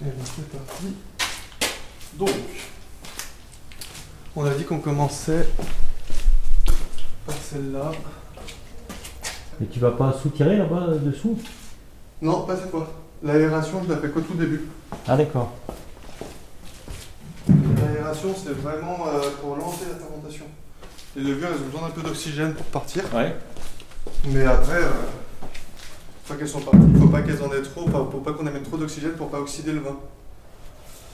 Et bien c'est parti. Donc, on a dit qu'on commençait par celle-là. Et tu vas pas soutirer là-bas euh, dessous? Non, pas cette fois. L'aération, je la fais qu'au tout début. Ah d'accord. L'aération, c'est vraiment euh, pour lancer la fermentation. Les levures, elles ont besoin d'un peu d'oxygène pour partir. Ouais. Mais après, euh, fois qu'elles sont parties, il faut pas qu'elles en aient trop, enfin, faut pas qu'on amène trop d'oxygène pour pas oxyder le vin.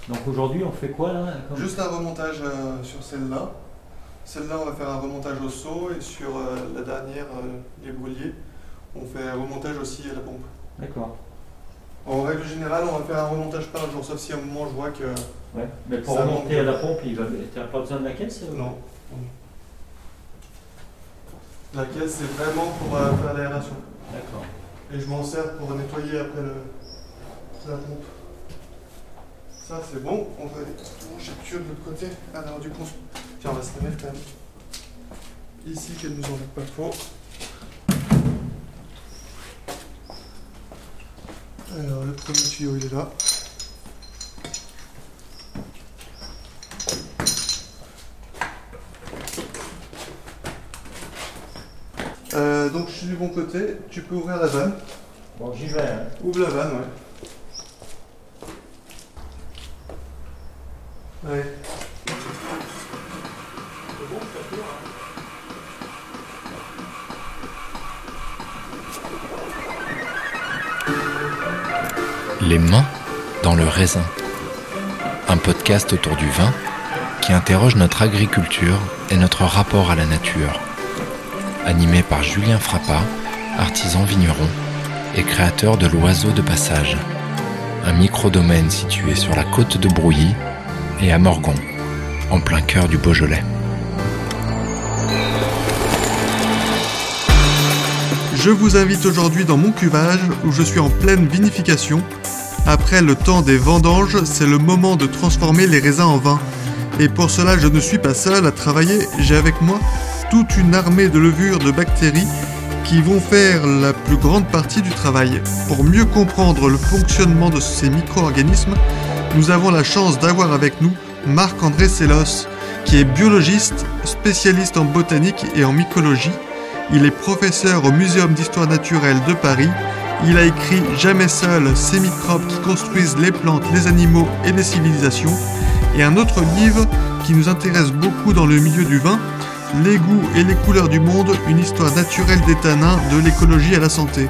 Donc aujourd'hui on fait quoi là Juste un remontage euh, sur celle-là. Celle-là, on va faire un remontage au seau et sur euh, la dernière, euh, les brûliers, on fait un remontage aussi à la pompe. D'accord. En règle générale, on va faire un remontage par jour, sauf si à un moment je vois que Ouais. Mais pour remonter monte. à la pompe, il va... t'as pas besoin de la caisse euh non. La caisse, c'est vraiment pour faire l'aération. D'accord. Et je m'en sers pour nettoyer après la pompe. Ça, c'est bon. On va manger de l'autre côté. Alors, du coup, tiens, on va se la mettre. Ici, qu'elle nous enlève pas trop. Alors, le premier tuyau, il est là. Euh, donc, je suis du bon côté. Tu peux ouvrir la vanne. Bon j'y vais. Hein. Ouvre la vanne, ouais. Ouais. Les mains dans le raisin. Un podcast autour du vin qui interroge notre agriculture et notre rapport à la nature. Animé par Julien Frappa, artisan vigneron et créateur de l'Oiseau de Passage, un micro-domaine situé sur la côte de Brouilly et à Morgon, en plein cœur du Beaujolais. Je vous invite aujourd'hui dans mon cuvage où je suis en pleine vinification. Après le temps des vendanges, c'est le moment de transformer les raisins en vin. Et pour cela, je ne suis pas seul à travailler, j'ai avec moi une armée de levures de bactéries qui vont faire la plus grande partie du travail. Pour mieux comprendre le fonctionnement de ces micro-organismes, nous avons la chance d'avoir avec nous Marc-André Sellos, qui est biologiste, spécialiste en botanique et en mycologie. Il est professeur au Muséum d'histoire naturelle de Paris. Il a écrit Jamais seul, ces microbes qui construisent les plantes, les animaux et les civilisations. Et un autre livre qui nous intéresse beaucoup dans le milieu du vin, Les goûts et les couleurs du monde, une histoire naturelle des tanins, de l'écologie à la santé.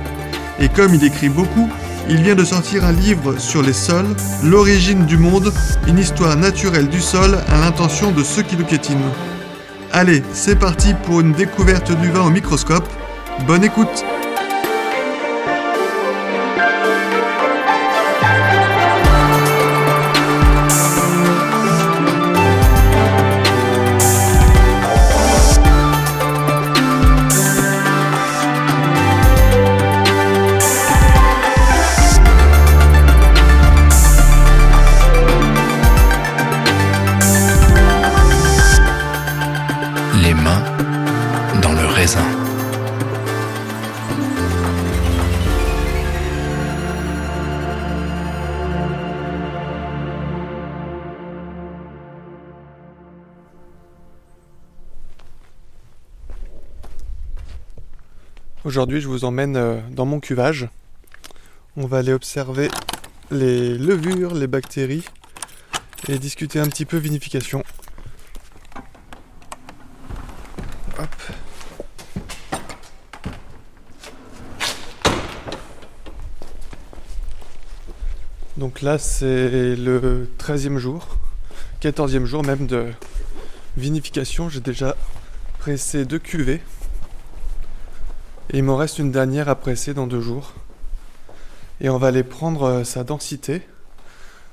Et comme il écrit beaucoup, il vient de sortir un livre sur les sols, L'origine du monde, une histoire naturelle du sol à l'intention de ceux qui le piétinent. Allez, c'est parti pour une découverte du vin au microscope. Bonne écoute Aujourd'hui, je vous emmène euh, dans mon cuvage. On va aller observer les levures, les bactéries et discuter un petit peu vinification. Donc là, c'est le 13e jour, 14e jour même de vinification. J'ai déjà pressé deux cuvées. Il m'en reste une dernière à presser dans deux jours. Et on va aller prendre euh, sa densité.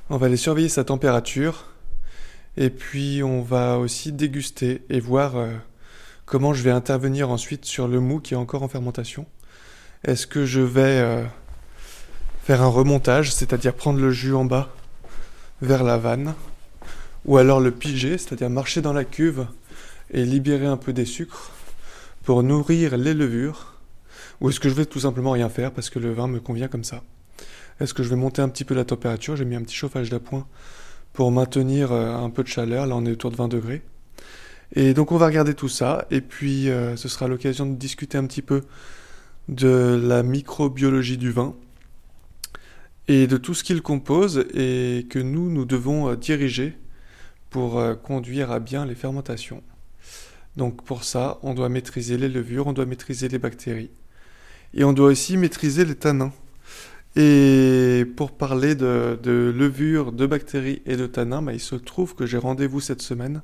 On va aller surveiller sa température. Et puis on va aussi déguster et voir euh, comment je vais intervenir ensuite sur le mou qui est encore en fermentation. Est-ce que je vais euh, faire un remontage, c'est-à-dire prendre le jus en bas vers la vanne, ou alors le piger, c'est-à-dire marcher dans la cuve et libérer un peu des sucres pour nourrir les levures, ou est-ce que je vais tout simplement rien faire parce que le vin me convient comme ça? Est-ce que je vais monter un petit peu la température? J'ai mis un petit chauffage d'appoint pour maintenir euh, un peu de chaleur. Là, on est autour de 20 degrés. Et donc, on va regarder tout ça. Et puis, euh, ce sera l'occasion de discuter un petit peu de la microbiologie du vin et de tout ce qu'il compose et que nous, nous devons euh, diriger pour conduire à bien les fermentations. Donc pour ça, on doit maîtriser les levures, on doit maîtriser les bactéries. Et on doit aussi maîtriser les tanins. Et pour parler de, levures, de bactéries et de tanins, bah, il se trouve que j'ai rendez-vous cette semaine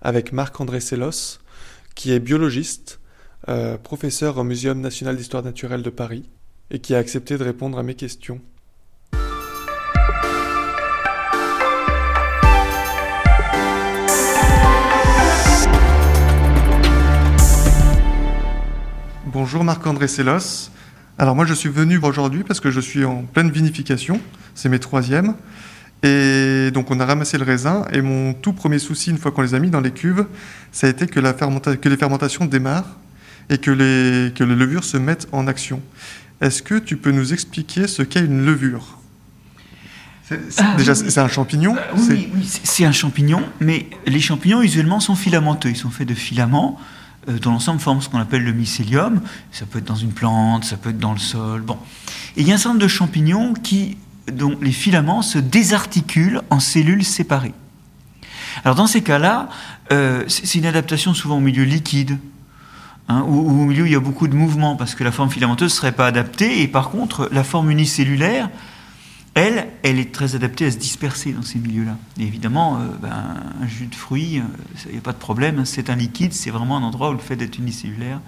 avec Marc-André Sellos, qui est biologiste, euh, professeur au Muséum national d'histoire naturelle de Paris, et qui a accepté de répondre à mes questions. Bonjour Marc-André Sellos. Alors moi je suis venu aujourd'hui parce que je suis en pleine vinification, c'est mes troisièmes. Et donc on a ramassé le raisin et mon tout premier souci une fois qu'on les a mis dans les cuves, ça a été que, la que les fermentations démarrent et que les, que les levures se mettent en action. Est-ce que tu peux nous expliquer ce qu'est une levure? Ah, déjà, c'est un champignon euh, Oui, oui c'est un champignon, mais les champignons usuellement sont filamenteux. Ils sont faits de filaments euh, dont l'ensemble forme ce qu'on appelle le mycélium. Ça peut être dans une plante, ça peut être dans le sol. Bon. Et il y a un certain nombre de champignons qui, dont les filaments se désarticulent en cellules séparées. Alors dans ces cas-là, euh, c'est une adaptation souvent au milieu liquide, hein, ou, au milieu où il y a beaucoup de mouvements, parce que la forme filamenteuse ne serait pas adaptée, et par contre, la forme unicellulaire, elle, elle est très adaptée à se disperser dans ces milieux-là. Et évidemment, euh, ben, un jus de fruits, il euh, n'y a pas de problème, c'est un liquide, c'est vraiment un endroit où le fait d'être unicellulaire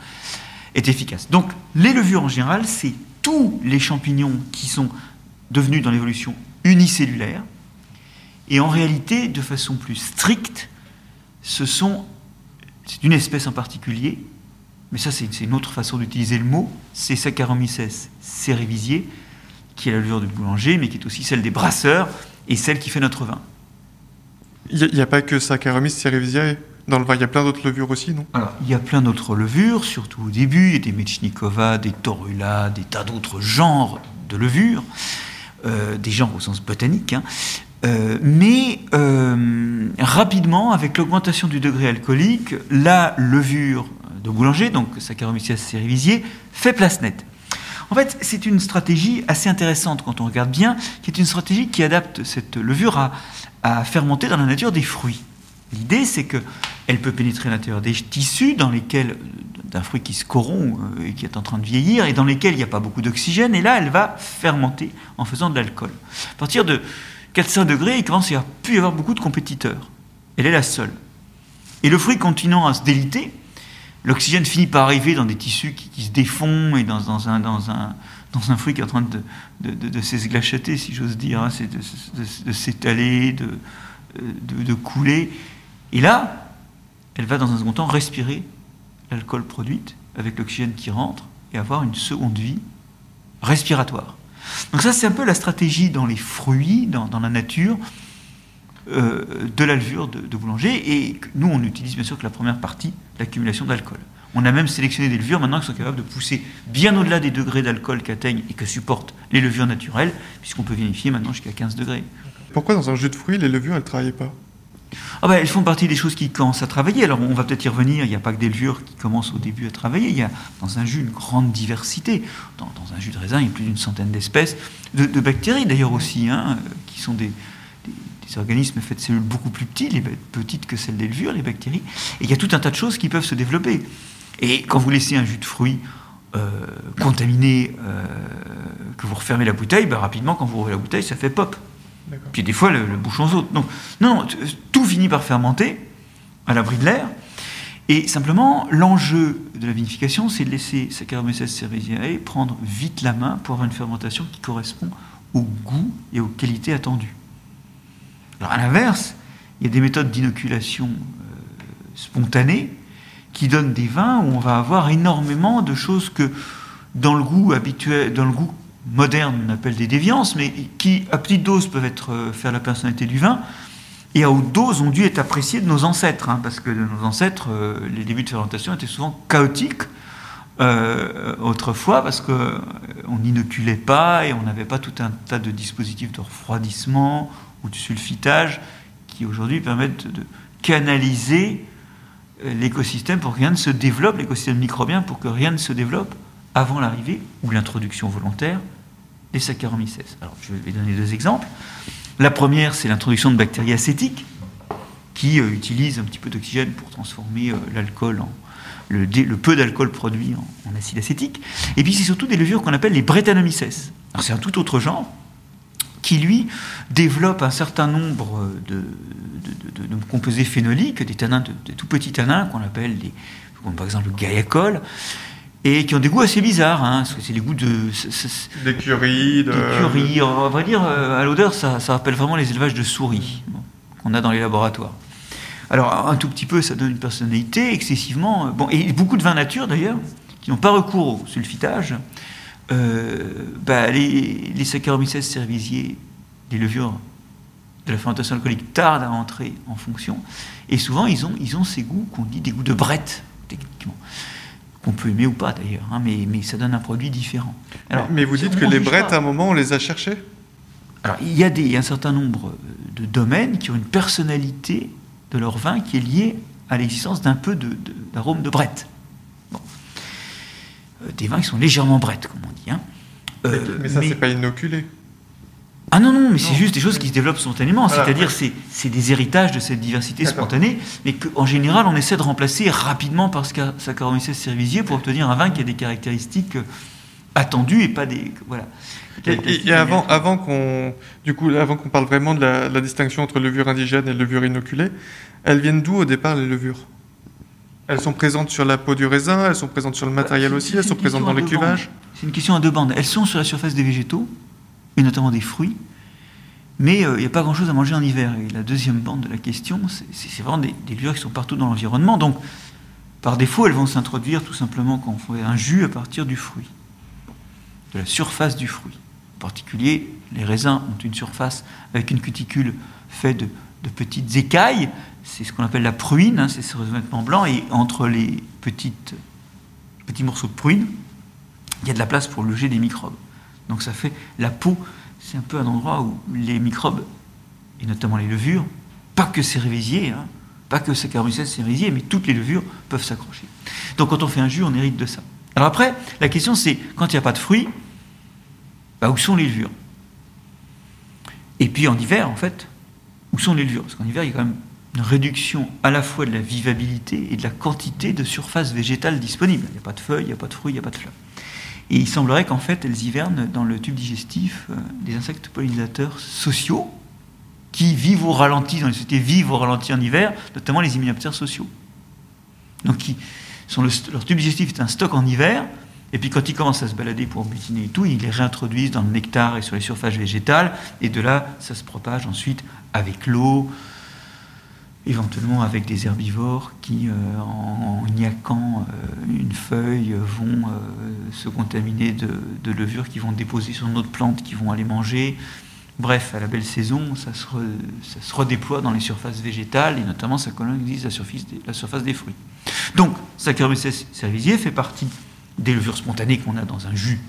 est efficace. Donc, les levures en général, c'est tous les champignons qui sont devenus dans l'évolution unicellulaires. Et en réalité, de façon plus stricte, ce sont, c'est une espèce en particulier, mais ça c'est une autre façon d'utiliser le mot, c'est Saccharomyces cerevisiae, qui est la levure du boulanger, mais qui est aussi celle des brasseurs et celle qui fait notre vin. Il n'y a, pas que Saccharomyces cerevisiae dans le vin, il y a plein d'autres levures aussi, non? Alors, il y a plein d'autres levures, surtout au début, il y a des Mechnikova, des Torula, des tas d'autres genres de levures, euh, des genres au sens botanique, hein. euh, mais euh, rapidement, avec l'augmentation du degré alcoolique, la levure de boulanger, donc Saccharomyces cerevisiae, fait place nette. En fait, c'est une stratégie assez intéressante quand on regarde bien, qui est une stratégie qui adapte cette levure à, fermenter dans la nature des fruits. L'idée, c'est qu'elle peut pénétrer à l'intérieur des tissus dans lesquels d'un fruit qui se corrompt euh, et qui est en train de vieillir et dans lesquels il n'y a pas beaucoup d'oxygène. Et là, elle va fermenter en faisant de l'alcool. À partir de 400 degrés, il commence à y avoir beaucoup de compétiteurs. Elle est la seule. Et le fruit continuant à se déliter, l'oxygène finit par arriver dans des tissus qui, se défont et dans, un, fruit qui est en train de, de, de, s'esglachater, si j'ose dire, hein, de, s'étaler, de, couler. Et là, elle va dans un second temps respirer l'alcool produit avec l'oxygène qui rentre et avoir une seconde vie respiratoire. Donc ça, c'est un peu la stratégie dans les fruits, dans la nature, euh, de la levure de, boulanger. Et nous, on utilise bien sûr que la première partie, l'accumulation d'alcool. On a même sélectionné des levures maintenant qui sont capables de pousser bien au-delà des degrés d'alcool qu'atteignent et que supportent les levures naturelles, puisqu'on peut vérifier maintenant jusqu'à 15 degrés. Pourquoi dans un jus de fruits, les levures, elles ne travaillent pas? Ah ben, elles font partie des choses qui commencent à travailler. Alors on va peut-être y revenir, il n'y a pas que des levures qui commencent au début à travailler, il y a dans un jus une grande diversité. Dans, un jus de raisin, il y a plus d'une centaine d'espèces, de, bactéries d'ailleurs aussi, hein, qui sont des, des organismes faits de cellules beaucoup plus petites, les petites que celles des levures, les bactéries. Et il y a tout un tas de choses qui peuvent se développer. Et quand vous laissez un jus de fruits euh, contaminé, euh, que vous refermez la bouteille, ben, rapidement, quand vous ouvrez la bouteille, ça fait pop. Puis des fois, le, bouchon saute. Donc, non, tout finit par fermenter à l'abri de l'air. Et simplement, l'enjeu de la vinification, c'est de laisser Saccharomyces cerevisiae prendre vite la main pour avoir une fermentation qui correspond au goût et aux qualités attendues. Alors à l'inverse, il y a des méthodes d'inoculation euh, spontanée qui donnent des vins où on va avoir énormément de choses que dans le goût habituel, dans le goût moderne, on appelle des déviances, mais qui à petite dose peuvent être euh, faire la personnalité du vin, et à haute dose ont dû être appréciées de nos ancêtres, hein, parce que de nos ancêtres, euh, les débuts de fermentation étaient souvent chaotiques, euh, autrefois parce qu'on n'inoculait pas et on n'avait pas tout un tas de dispositifs de refroidissement ou de sulfitage qui aujourd'hui permettent de canaliser l'écosystème pour que rien ne se développe, l'écosystème microbien pour que rien ne se développe avant l'arrivée ou l'introduction volontaire des Saccharomyces. Alors je vais donner deux exemples. La première, c'est l'introduction de bactéries acétiques qui euh, utilisent un petit peu d'oxygène pour transformer euh, l'alcool en le, peu d'alcool produit en, acide acétique. Et puis c'est surtout des levures qu'on appelle les Brettanomyces. Alors c'est un tout autre genre qui lui développe un certain nombre de, composés phénoliques, des tanins, des tout petits tanins qu'on appelle des, comme par exemple le gaiacol, et qui ont des goûts assez bizarres, hein, parce que c'est les goûts de... D'écurie, de... D'écurie, on va dire, euh, à l'odeur, ça, ça, rappelle vraiment les élevages de souris qu'on a dans les laboratoires. Alors, un tout petit peu, ça donne une personnalité excessivement... Euh, bon, et beaucoup de vins nature, d'ailleurs, qui n'ont pas recours au sulfitage, bah, les, les Saccharomyces cerevisiae, les levures de la fermentation alcoolique tardent à entrer en fonction, et souvent, ils ont, ils ont ces goûts qu'on dit des goûts de brette, techniquement qu'on peut aimer ou pas d'ailleurs, hein, mais, mais, ça donne un produit différent. Alors, mais vous dites que les brettes, à un moment, on les a cherchées? Alors, il y, a des, un certain nombre de domaines qui ont une personnalité de leur vin qui est liée à l'existence d'un peu d'arôme de, de brette. Euh, des vins qui sont légèrement brettes, comme on dit. Hein. Euh, mais, ça, c'est pas inoculé. Ah non, non, mais c'est juste des choses qui se développent spontanément. C'est-à-dire, c'est des héritages de cette diversité spontanée, mais qu'en général, on essaie de remplacer rapidement par Saccharomyces cerevisiae pour obtenir un vin qui a des caractéristiques euh, attendues et pas des. Voilà. Et, avant, avant qu'on, parle vraiment de la, distinction entre levure indigène et levure inoculée, elles viennent d'où au départ les levures? Elles sont présentes sur la peau du raisin, elles sont présentes sur le matériel aussi, elles sont présentes dans les cuvages C'est une question à deux bandes. Elles sont sur la surface des végétaux, et notamment des fruits. Mais euh, il n'y a pas grand-chose à manger en hiver. Et la deuxième bande de la question, c'est vraiment des, des levures qui sont partout dans l'environnement. Donc, par défaut, elles vont s'introduire tout simplement quand on fait un jus à partir du fruit, de la surface du fruit. En particulier, les raisins ont une surface avec une cuticule faite de, petites écailles. C'est ce qu'on appelle la pruine, hein, c'est ce revêtement blanc. Et entre les petites, petits morceaux de pruine, il y a de la place pour loger des microbes. Donc ça fait la peau, c'est un peu un endroit où les microbes, et notamment les levures, pas que cérévisiers, hein, pas que Saccharomyces cérévisier, mais toutes les levures peuvent s'accrocher. Donc quand on fait un jus, on hérite de ça. Alors après, la question c'est, quand il n'y a pas de fruits, bah, où sont les levures? Et puis en hiver, en fait, où sont les levures? Parce qu'en hiver, il y a quand même une réduction à la fois de la vivabilité et de la quantité de surface végétale disponible. Il n'y a pas de feuilles, il n'y a pas de fruits, il n'y a pas de fleurs. Et il semblerait qu'en fait, elles hivernent dans le tube digestif euh, des insectes pollinisateurs sociaux qui vivent au ralenti, dans les sociétés vivent au ralenti en hiver, notamment les hyménoptères sociaux. Donc, qui sont leur tube digestif est un stock en hiver, et puis quand ils commencent à se balader pour butiner et tout, ils les réintroduisent dans le nectar et sur les surfaces végétales, et de là, ça se propage ensuite avec l'eau, éventuellement avec des herbivores qui, euh, en, niaquant euh, une feuille, vont euh, se contaminer de, levures qui vont déposer sur une autre plante, qui vont aller manger. Bref, à la belle saison, ça se, ça se redéploie dans les surfaces végétales et notamment ça colonise la surface des, la surface des fruits. Donc, Saccharomyces cerevisiae fait partie des levures spontanées qu'on a dans un jus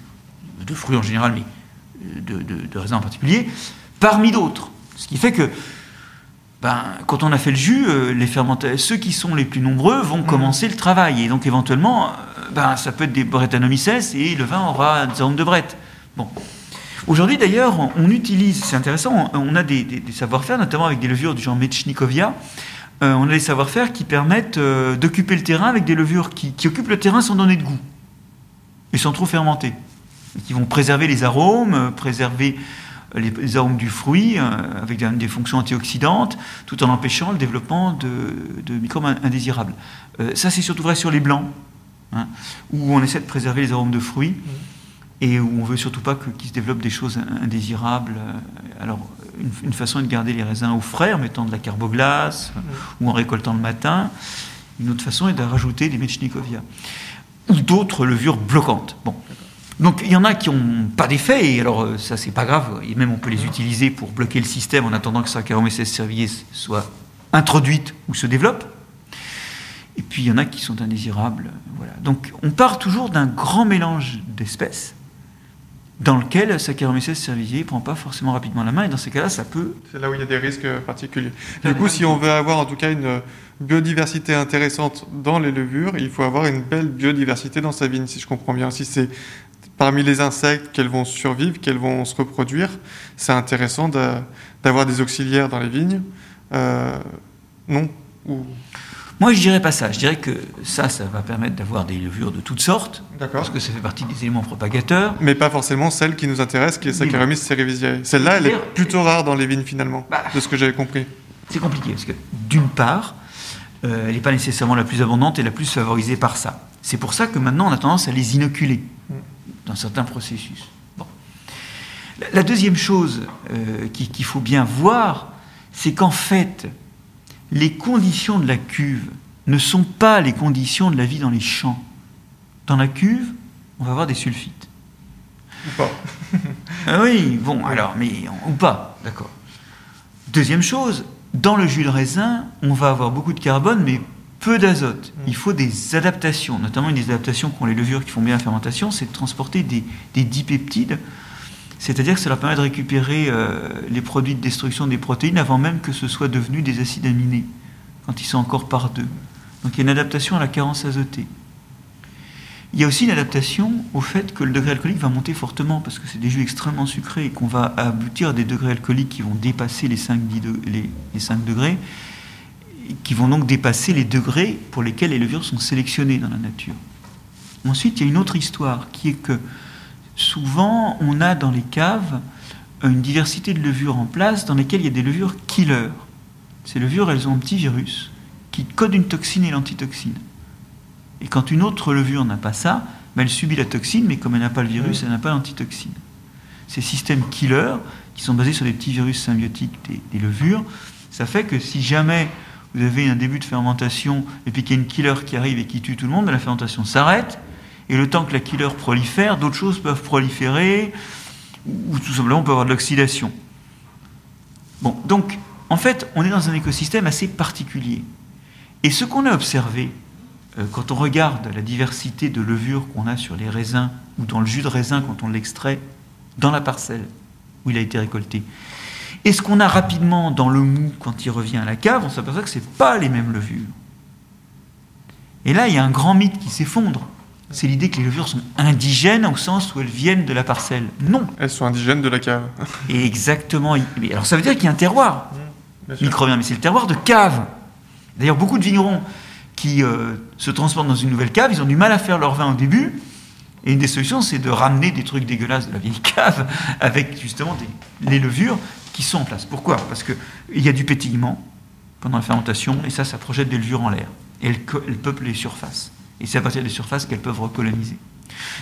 de fruits en général, mais de, de, de raisins en particulier, parmi d'autres. Ce qui fait que ben, quand on a fait le jus, euh, les fermentateurs, ceux qui sont les plus nombreux vont mmh. commencer le travail. Et donc éventuellement, euh, ben, ça peut être des Brettanomyces et le vin aura des arômes de brette. Bon. Aujourd'hui d'ailleurs, on utilise, c'est intéressant, on a des, savoir-faire, notamment avec des levures du genre Mechnikovia. Euh, on a des savoir-faire qui permettent d'occuper le terrain avec des levures qui, qui, occupent le terrain sans donner de goût et sans trop fermenter. qui vont préserver les arômes, préserver les, arômes du fruit euh, avec des, fonctions antioxydantes, tout en empêchant le développement de, microbes indésirables. Euh, ça, c'est surtout vrai sur les blancs, hein, où on essaie de préserver les arômes de fruits et où on veut surtout pas qu'ils se développent des choses indésirables. Alors, une, façon est de garder les raisins au frais en mettant de la carboglace ou en récoltant le matin. Une autre façon est de rajouter des Mechnikovia ou d'autres levures bloquantes. Bon. Donc il y en a qui n'ont pas d'effet, et alors euh, ça c'est pas grave, et même on peut les utiliser pour bloquer le système en attendant que Saccharomyces cerevisiae soit introduite ou se développe. Et puis il y en a qui sont indésirables. Voilà. Donc on part toujours d'un grand mélange d'espèces dans lequel Saccharomyces cerevisiae ne prend pas forcément rapidement la main, et dans ces cas-là, ça peut... C'est là où il y a des risques particuliers. Du coup, si on veut avoir en tout cas une biodiversité intéressante dans les levures, il faut avoir une belle biodiversité dans sa vigne, si je comprends bien. Si c'est parmi les insectes qu'elles vont survivre, qu'elles vont se reproduire, c'est intéressant d'avoir des auxiliaires dans les vignes. Euh, non Ou... Moi, je dirais pas ça. Je dirais que ça, ça va permettre d'avoir des levures de toutes sortes. D'accord. Parce que ça fait partie des éléments propagateurs. Mais pas forcément celle qui nous intéresse, qui est Saccharomyces cerevisiae. Celle-là, elle est plutôt rare dans les vignes finalement, Bah. de ce que j'avais compris. C'est compliqué parce que, d'une part, euh, elle n'est pas nécessairement la plus abondante et la plus favorisée par ça. C'est pour ça que maintenant, on a tendance à les inoculer dans certains processus. Bon. La, deuxième chose euh, qui- qu'il faut bien voir, c'est qu'en fait, les conditions de la cuve ne sont pas les conditions de la vie dans les champs. Dans la cuve, on va avoir des sulfites. Ou pas. Ah oui, bon, alors, mais ou pas, d'accord. Deuxième chose, dans le jus de raisin, on va avoir beaucoup de carbone, mais peu d'azote. Il faut des adaptations, notamment une des adaptations qu'ont les levures qui font bien la fermentation, c'est de transporter des, des dipeptides, c'est-à-dire que ça leur permet de récupérer euh, les produits de destruction des protéines avant même que ce soit devenu des acides aminés, quand ils sont encore par deux. Donc il y a une adaptation à la carence azotée. Il y a aussi une adaptation au fait que le degré alcoolique va monter fortement parce que c'est des jus extrêmement sucrés et qu'on va aboutir à des degrés alcooliques qui vont dépasser les 5, 10 de- les, les 5 degrés, qui vont donc dépasser les degrés pour lesquels les levures sont sélectionnées dans la nature. Ensuite, il y a une autre histoire qui est que souvent on a dans les caves une diversité de levures en place dans lesquelles il y a des levures killers. Ces levures, elles ont un petit virus qui code une toxine et l'antitoxine. Et quand une autre levure n'a pas ça, ben, elle subit la toxine, mais comme elle n'a pas le virus, elle n'a pas l'antitoxine. Ces systèmes killers, qui sont basés sur des petits virus symbiotiques des levures, ça fait que si jamais vous avez un début de fermentation et puis qu'il y a une killer qui arrive et qui tue tout le monde, la fermentation s'arrête. Et le temps que la killer prolifère, d'autres choses peuvent proliférer, ou tout simplement on peut avoir de l'oxydation. Bon, donc en fait, on est dans un écosystème assez particulier. Et ce qu'on a observé, euh, quand on regarde la diversité de levures qu'on a sur les raisins ou dans le jus de raisin quand on l'extrait dans la parcelle où il a été récolté, et ce qu'on a rapidement dans le mou quand il revient à la cave, on s'aperçoit que ce pas les mêmes levures? Et là, il y a un grand mythe qui s'effondre. C'est l'idée que les levures sont indigènes au sens où elles viennent de la parcelle. Non. Elles sont indigènes de la cave. Et exactement. Alors ça veut dire qu'il y a un terroir microbien, mais c'est le terroir de cave. D'ailleurs, beaucoup de vignerons qui euh, se transportent dans une nouvelle cave, ils ont du mal à faire leur vin au début. Et une des solutions, c'est de ramener des trucs dégueulasses de la vieille cave avec justement des, les levures qui sont en place. Pourquoi? Parce qu'il y a du pétillement pendant la fermentation, et ça, ça projette des levures en l'air. Et elles, peuplent les surfaces. Et c'est à partir des surfaces qu'elles peuvent recoloniser.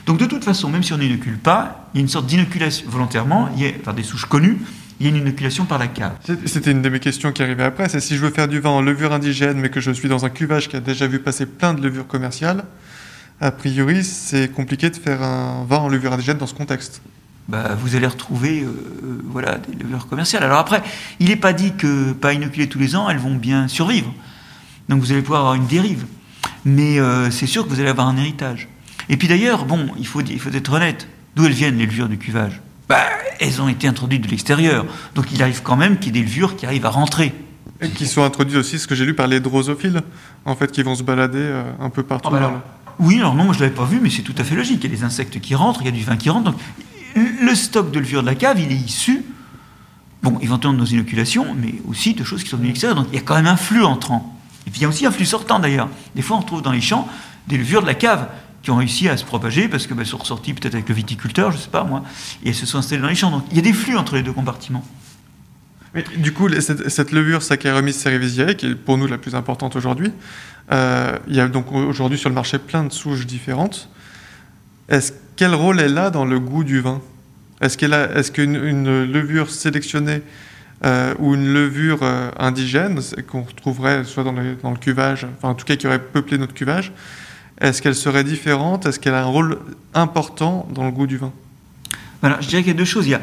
Donc de toute façon, même si on n'inocule pas, il y a une sorte d'inoculation volontairement, il y a, par des souches connues, il y a une inoculation par la cave. C'était une de mes questions qui arrivait après. C'est si je veux faire du vin en levure indigène, mais que je suis dans un cuvage qui a déjà vu passer plein de levures commerciales, a priori, c'est compliqué de faire un vin en levure indigène dans ce contexte. Bah, vous allez retrouver euh, euh, voilà, des levures commerciales. Alors après, il n'est pas dit que, pas inoculées tous les ans, elles vont bien survivre. Donc vous allez pouvoir avoir une dérive. Mais euh, c'est sûr que vous allez avoir un héritage. Et puis d'ailleurs, bon, il faut, il faut être honnête. D'où elles viennent, les levures du cuvage? Bah, Elles ont été introduites de l'extérieur. Donc il arrive quand même qu'il y ait des levures qui arrivent à rentrer. Et qui sont introduits aussi, ce que j'ai lu, par les drosophiles, en fait, qui vont se balader euh, un peu partout. Ah bah dans alors, oui, alors non, moi je ne l'avais pas vu, mais c'est tout à fait logique. Il y a des insectes qui rentrent, il y a du vin qui rentre. Donc le stock de levure de la cave, il est issu, bon, éventuellement de nos inoculations, mais aussi de choses qui sont venues de l'extérieur. Donc il y a quand même un flux entrant. Il y a aussi un flux sortant d'ailleurs. Des fois, on trouve dans les champs des levures de la cave qui ont réussi à se propager parce qu'elles sont ressorties peut-être avec le viticulteur, je ne sais pas moi, et elles se sont installées dans les champs. Donc il y a des flux entre les deux compartiments. Du coup, cette, cette levure Saccharomyces cerevisiae, qui est pour nous la plus importante aujourd'hui, euh, il y a donc aujourd'hui sur le marché plein de souches différentes. Est-ce quel rôle elle a dans le goût du vin? Est-ce qu'une une levure sélectionnée euh, ou une levure euh, indigène qu'on retrouverait soit dans le, dans le cuvage, enfin en tout cas qui aurait peuplé notre cuvage, est-ce qu'elle serait différente? Est-ce qu'elle a un rôle important dans le goût du vin? Voilà, je dirais qu'il y a deux choses. Il y a,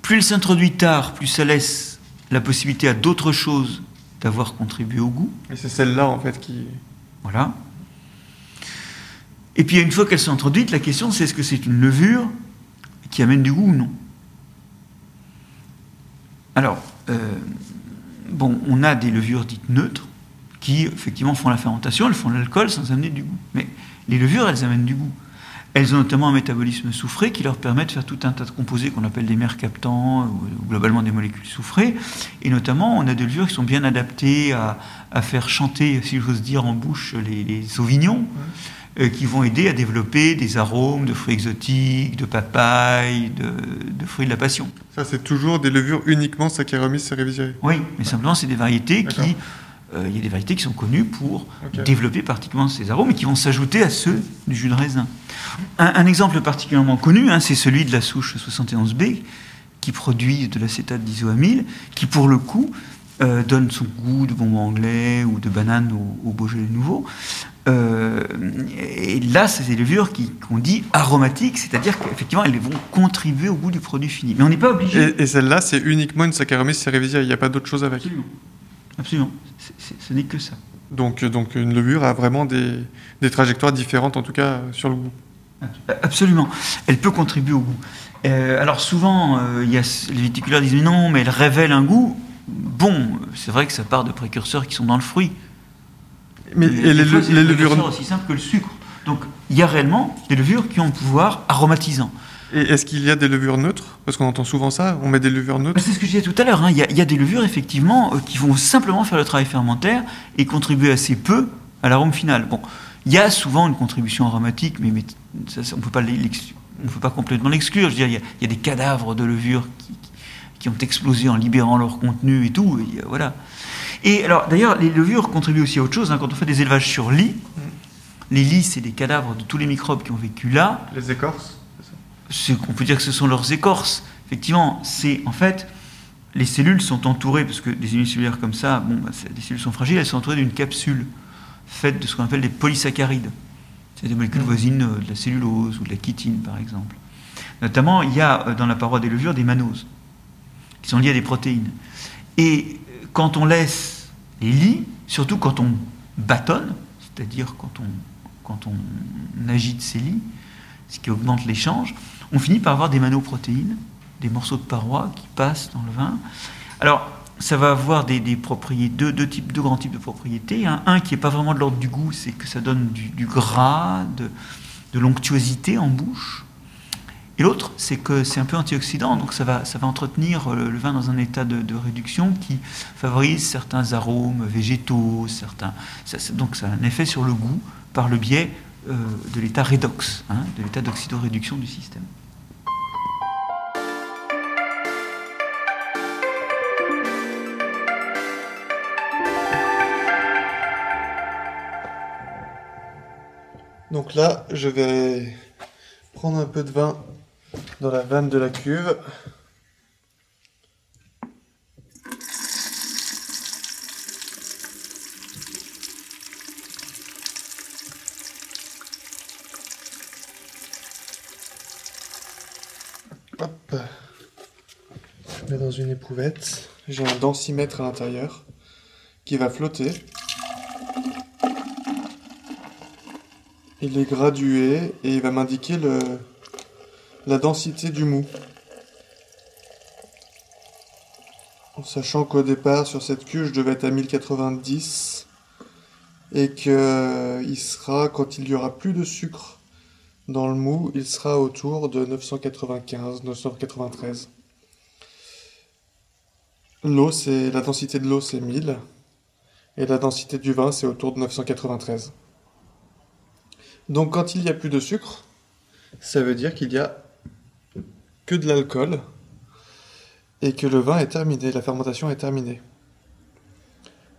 plus elle s'introduit tard, plus ça laisse la possibilité à d'autres choses d'avoir contribué au goût. Et c'est celle-là en fait qui. Voilà. Et puis une fois qu'elles sont introduites, la question c'est est-ce que c'est une levure qui amène du goût ou non? Alors, euh, bon, on a des levures dites neutres qui effectivement font la fermentation, elles font l'alcool sans amener du goût. Mais les levures, elles amènent du goût. Elles ont notamment un métabolisme soufré qui leur permet de faire tout un tas de composés qu'on appelle des mers captants ou, globalement des molécules soufrées. Et notamment, on a des levures qui sont bien adaptées à, faire chanter, si j'ose dire, en bouche les, les qui vont aider à développer des arômes de fruits exotiques, de papaye, de, fruits de la passion. Ça, c'est toujours des levures uniquement Saccharomyces cerevisiae Oui, mais simplement, c'est des variétés qui. Euh, il y a des variétés qui sont connues pour développer particulièrement ces arômes et qui vont s'ajouter à ceux du jus de raisin. Un, exemple particulièrement connu, hein, c'est celui de la souche 71B, qui produit de l'acétate d'isoamyle, qui pour le coup euh, donne son goût de bonbon anglais ou de banane au, au Beaujolais nouveau. Euh, et là, c'est des levures qu'on dit aromatiques, c'est-à-dire qu'effectivement, elles vont contribuer au goût du produit fini. Mais on n'est pas obligé. Et, celle-là, c'est uniquement une Saccharomyces cerevisiae, il n'y a pas d'autre chose avec Absolument. Absolument. ce n'est que ça. Donc, donc une levure a vraiment des, des, trajectoires différentes, en tout cas, sur le goût. Absolument. Elle peut contribuer au goût. Euh, alors souvent, euh, il y a, les viticuleurs disent non, mais elle révèle un goût. Bon, c'est vrai que ça part de précurseurs qui sont dans le fruit. Mais et, les, levures. aussi simple que le sucre. Donc il y a réellement des levures qui ont un pouvoir aromatisant. Et est-ce qu'il y a des levures neutres? Parce qu'on entend souvent ça, on met des levures neutres. C'est ce que je disais tout à l'heure. Hein. Il, y a des levures effectivement euh, qui vont simplement faire le travail fermentaire et contribuer assez peu à l'arôme final. Bon, il y a souvent une contribution aromatique, mais, on ne peut pas on peut pas complètement l'exclure. Je veux dire, il y, a, des cadavres de levures qui, qui, ont explosé en libérant leur contenu et tout. Et, voilà. Et alors, d'ailleurs, les levures contribuent aussi à autre chose. Hein. Quand on fait des élevages sur lit, les lits, c'est des cadavres de tous les microbes qui ont vécu là. Les écorces On peut dire que ce sont leurs écorces. Effectivement, c'est en fait, les cellules sont entourées, parce que des unicellulaires comme ça, bon, bah, les cellules sont fragiles, elles sont entourées d'une capsule faite de ce qu'on appelle des polysaccharides. C'est des molécules mmh. voisines euh, de la cellulose ou de la chitine, par exemple. Notamment, il y a euh, dans la paroi des levures des manoses, qui sont liées à des protéines. Et quand on laisse les lits, surtout quand on bâtonne, c'est-à-dire quand on, quand on agite ces lits, ce qui augmente l'échange, on finit par avoir des manoprotéines, des morceaux de paroi qui passent dans le vin. Alors, ça va avoir des, propriétés, deux, types, deux grands types de propriétés. Un qui n'est pas vraiment de l'ordre du goût, c'est que ça donne du, gras, de l'onctuosité en bouche. Et l'autre, c'est que c'est un peu antioxydant, donc ça va, entretenir euh, le vin dans un état de, réduction qui favorise certains arômes végétaux, certains, donc ça a un effet sur le goût par le biais euh, de l'état redox, hein, de l'état d'oxydoréduction du système. Donc là, je vais prendre un peu de vin dans la vanne de la cuve. Hop. Je mets dans une éprouvette. J'ai un densimètre à l'intérieur qui va flotter. Il est gradué et il va m'indiquer le, la densité du mou. En sachant qu'au départ, sur cette cuve, je devais être à 1090 et que il sera, quand il y aura plus de sucre dans le mou, il sera autour de 995, 993. L'eau, c'est, la densité de l'eau, c'est 1000 et la densité du vin, c'est autour de 993. Donc quand il n'y a plus de sucre, ça veut dire qu'il y a que de l'alcool et que le vin est terminé, la fermentation est terminée.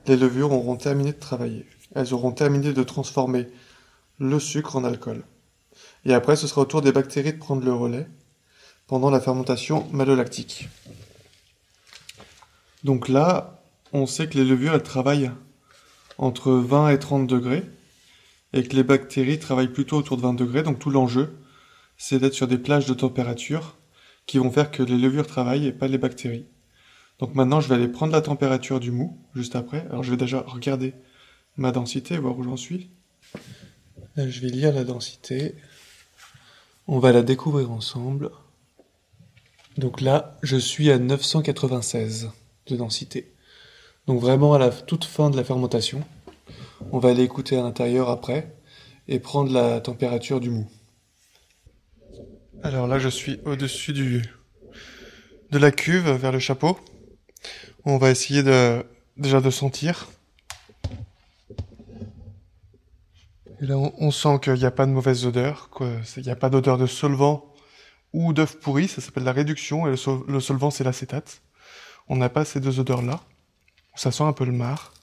Les levures auront terminé de travailler. Elles auront terminé de transformer le sucre en alcool. Et après, ce sera au tour des bactéries de prendre le relais pendant la fermentation malolactique. Donc là, on sait que les levures, elles travaillent entre 20 et 30 degrés et que les bactéries travaillent plutôt autour de 20 degrés. Donc tout l'enjeu, c'est d'être sur des plages de température qui vont faire que les levures travaillent et pas les bactéries. Donc maintenant, je vais aller prendre la température du mou juste après. Alors je vais déjà regarder ma densité, voir où j'en suis. Là, je vais lire la densité. On va la découvrir ensemble. Donc là, je suis à 996 de densité. Donc vraiment à la toute fin de la fermentation. On va aller écouter à l'intérieur après et prendre la température du mou. Alors là, je suis au-dessus de la cuve vers le chapeau. On va essayer de déjà de sentir. Et là, on, sent qu'il n'y a pas de mauvaise odeur, Il n'y a pas d'odeur de solvant ou d'œuf pourri. Ça s'appelle la réduction. Et le, solvant, c'est l'acétate. On n'a pas ces deux odeurs-là. Ça sent un peu le marc.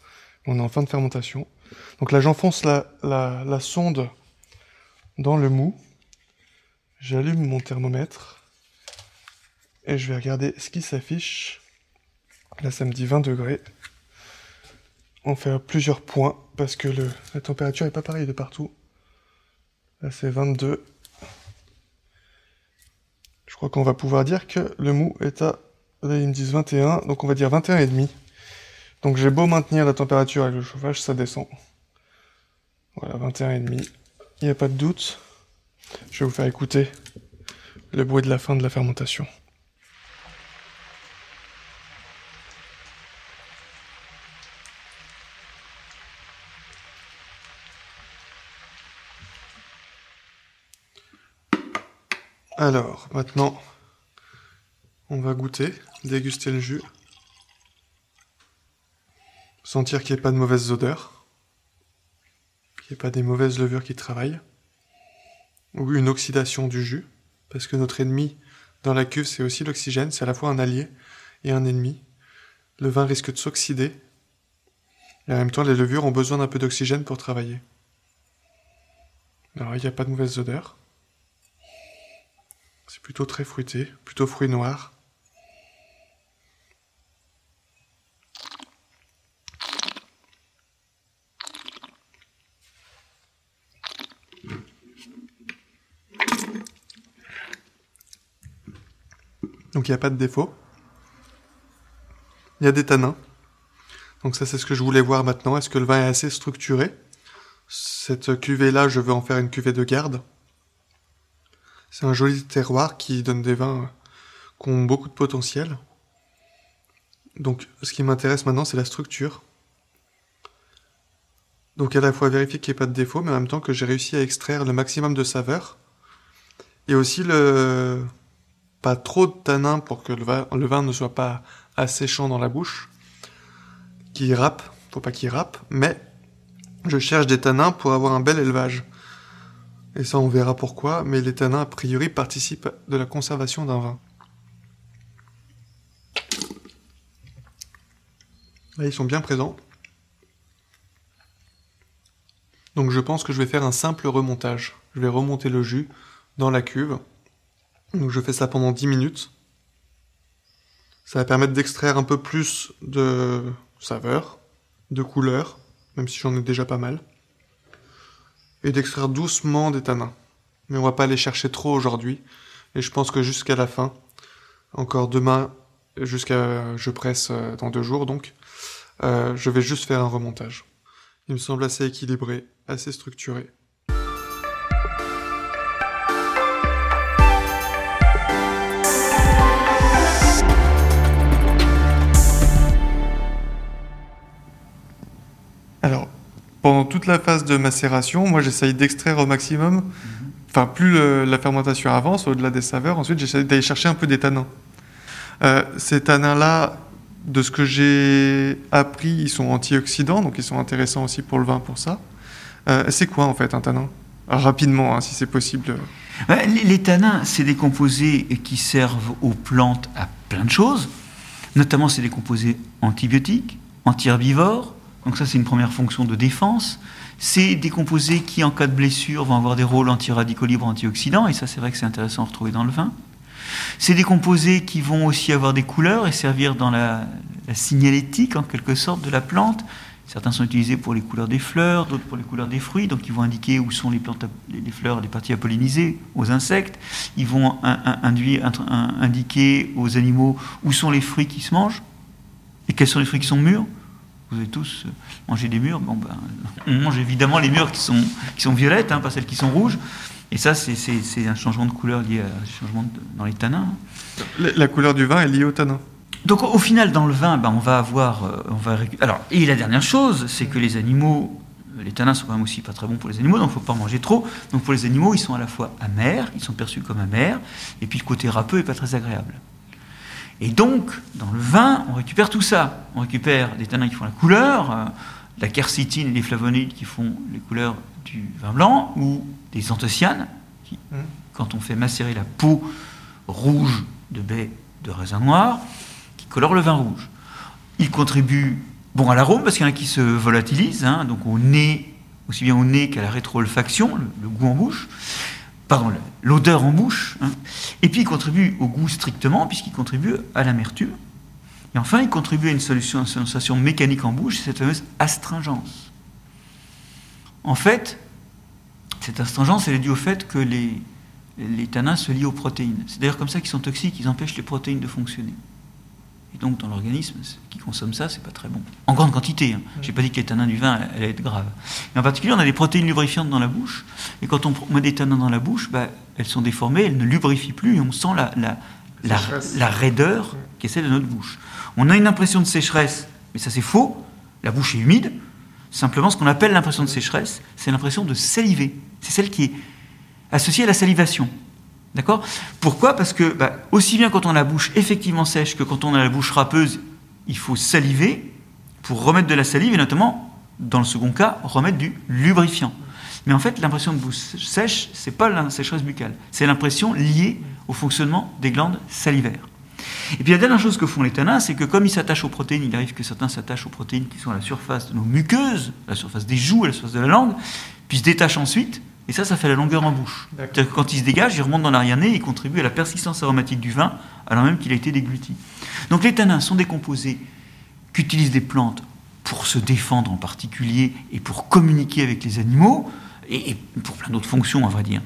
On est en fin de fermentation. Donc là, j'enfonce la sonde dans le mou. J'allume mon thermomètre. Et je vais regarder ce qui s'affiche. Là, ça me dit 20 degrés. On fait plusieurs points parce que la température est pas pareille de partout. Là, c'est 22. Je crois qu'on va pouvoir dire que le mou est à... Là, me disent 21, donc on va dire 21 et demi. Donc j'ai beau maintenir la température avec le chauffage, ça descend. Voilà, 21 et demi. Il n'y a pas de doute. Je vais vous faire écouter le bruit de la fin de la fermentation. Alors, maintenant, on va goûter, déguster le jus. Sentir qu'il n'y ait pas de mauvaises odeurs, qu'il n'y ait pas des mauvaises levures qui travaillent, ou une oxydation du jus, parce que notre ennemi dans la cuve, c'est aussi l'oxygène, c'est à la fois un allié et un ennemi. Le vin risque de s'oxyder, et en même temps, les levures ont besoin d'un peu d'oxygène pour travailler. Alors, il n'y a pas de mauvaises odeurs. C'est plutôt très fruité, plutôt fruit noir. Donc il n'y a pas de défaut. Il y a des tanins. Donc ça c'est ce que je voulais voir maintenant. Est-ce que le vin est assez structuré? Cette cuvée là, je veux en faire une cuvée de garde. C'est un joli terroir qui donne des vins qui ont beaucoup de potentiel. Donc ce qui m'intéresse maintenant, c'est la structure. Donc à la fois vérifier qu'il n'y ait pas de défaut, mais en même temps que j'ai réussi à extraire le maximum de saveur. Et aussi le pas trop de tanin pour que le vin, le vin ne soit pas asséchant dans la bouche. Qui râpe, faut pas qu'il râpe, mais je cherche des tanins pour avoir un bel élevage. Et ça, on verra pourquoi, mais les tanins, a priori, participent de la conservation d'un vin. Là, ils sont bien présents. Donc je pense que je vais faire un simple remontage. Je vais remonter le jus dans la cuve. Donc je fais ça pendant 10 minutes. Ça va permettre d'extraire un peu plus de saveur, de couleur, même si j'en ai déjà pas mal et d'extraire doucement des tanins. Mais on va pas aller chercher trop aujourd'hui. Et je pense que jusqu'à la fin, encore demain, jusqu'à je presse euh, dans deux jours donc, euh, je vais juste faire un remontage. Il me semble assez équilibré, assez structuré. Pendant toute la phase de macération, moi j'essaye d'extraire au maximum. Enfin, plus la fermentation avance, au-delà des saveurs, ensuite j'essaie d'aller chercher un peu des tanins. Euh, ces tanins-là, de ce que j'ai appris, ils sont antioxydants, donc ils sont intéressants aussi pour le vin pour ça. Euh, c'est quoi en fait un tanin? Rapidement, hein, si c'est possible. Les, tanins, c'est des composés qui servent aux plantes à plein de choses. Notamment, c'est des composés antibiotiques, anti-herbivores, donc ça, c'est une première fonction de défense. C'est des composés qui, en cas de blessure, vont avoir des rôles anti-radicaux libres, antioxydants, et ça, c'est vrai que c'est intéressant à retrouver dans le vin. C'est des composés qui vont aussi avoir des couleurs et servir dans la, signalétique, en quelque sorte, de la plante. Certains sont utilisés pour les couleurs des fleurs, d'autres pour les couleurs des fruits, donc ils vont indiquer où sont les, fleurs, les parties à polliniser aux insectes. Ils vont indiquer aux animaux où sont les fruits qui se mangent et quels sont les fruits qui sont mûrs vous avez tous euh, mangé des mûres. Bon, ben, on mange évidemment les mûres qui sont, qui sont violettes, hein, pas celles qui sont rouges. Et ça, c'est- un changement de couleur lié à un changement de- dans les tanins. La, la couleur du vin est liée au tanin. Donc au, au final, dans le vin, ben, on va avoir, euh, on va alors et la dernière chose, c'est que les animaux, les tanins sont quand même aussi pas très bons pour les animaux, donc il faut pas en manger trop. Donc pour les animaux, ils sont à la fois amers, ils sont perçus comme amers, et puis le côté râpeux est pas très agréable. Et donc dans le vin, on récupère tout ça. On récupère des tanins qui font la couleur, euh, la quercétine et les flavonoïdes qui font les couleurs du vin blanc, ou des anthocyanes qui, Mm. quand on fait macérer la peau rouge de baies de raisin noir, qui colore le vin rouge. Il contribue bon, à l'arôme, parce qu'il y en a qui se volatilisent, hein, donc au nez, aussi bien au nez qu'à la rétro-olfaction, le, le goût en bouche, pardon, l'odeur en bouche, hein. et puis il contribue au goût strictement, puisqu'il contribue à l'amertume. Et enfin, il contribue à une solution, une sensation mécanique en bouche, cette fameuse astringence. En fait, cette astringence, elle est due au fait que les, les tanins se lient aux protéines. C'est d'ailleurs comme ça qu'ils sont toxiques, ils empêchent les protéines de fonctionner. Et donc, dans l'organisme, qui consomme ça, c'est pas très bon. En grande quantité. Hein. J'ai pas dit que les tanins du vin allaient être graves. Mais en particulier, on a des protéines lubrifiantes dans la bouche. Et quand on met des tanins dans la bouche, bah, elles sont déformées, elles ne lubrifient plus, et on sent la, la, la, raideur qui est celle de notre bouche. On a une impression de sécheresse, mais ça c'est faux. La bouche est humide. Simplement, ce qu'on appelle l'impression de sécheresse, c'est l'impression de saliver. C'est celle qui est associée à la salivation. D'accord? Pourquoi? Parce que, bah, aussi bien quand on a la bouche effectivement sèche que quand on a la bouche râpeuse, il faut saliver pour remettre de la salive et notamment, dans le second cas, remettre du lubrifiant. Mais en fait, l'impression de bouche sèche, c'est pas la sécheresse buccale, c'est l'impression liée au fonctionnement des glandes salivaires. Et puis la dernière chose que font les tanins, c'est que comme ils s'attachent aux protéines, il arrive que certains s'attachent aux protéines qui sont à la surface de nos muqueuses, à la surface des joues, à la surface de la langue, puis se détachent ensuite, et ça, ça fait la longueur en bouche. C'est-à-dire que quand ils se dégagent, ils remontent dans l'arrière-nez et contribuent à la persistance aromatique du vin, alors même qu'il a été dégluti. Donc les tanins sont des composés qu'utilisent des plantes pour se défendre en particulier et pour communiquer avec les animaux, et, et pour plein d'autres fonctions, à vrai dire.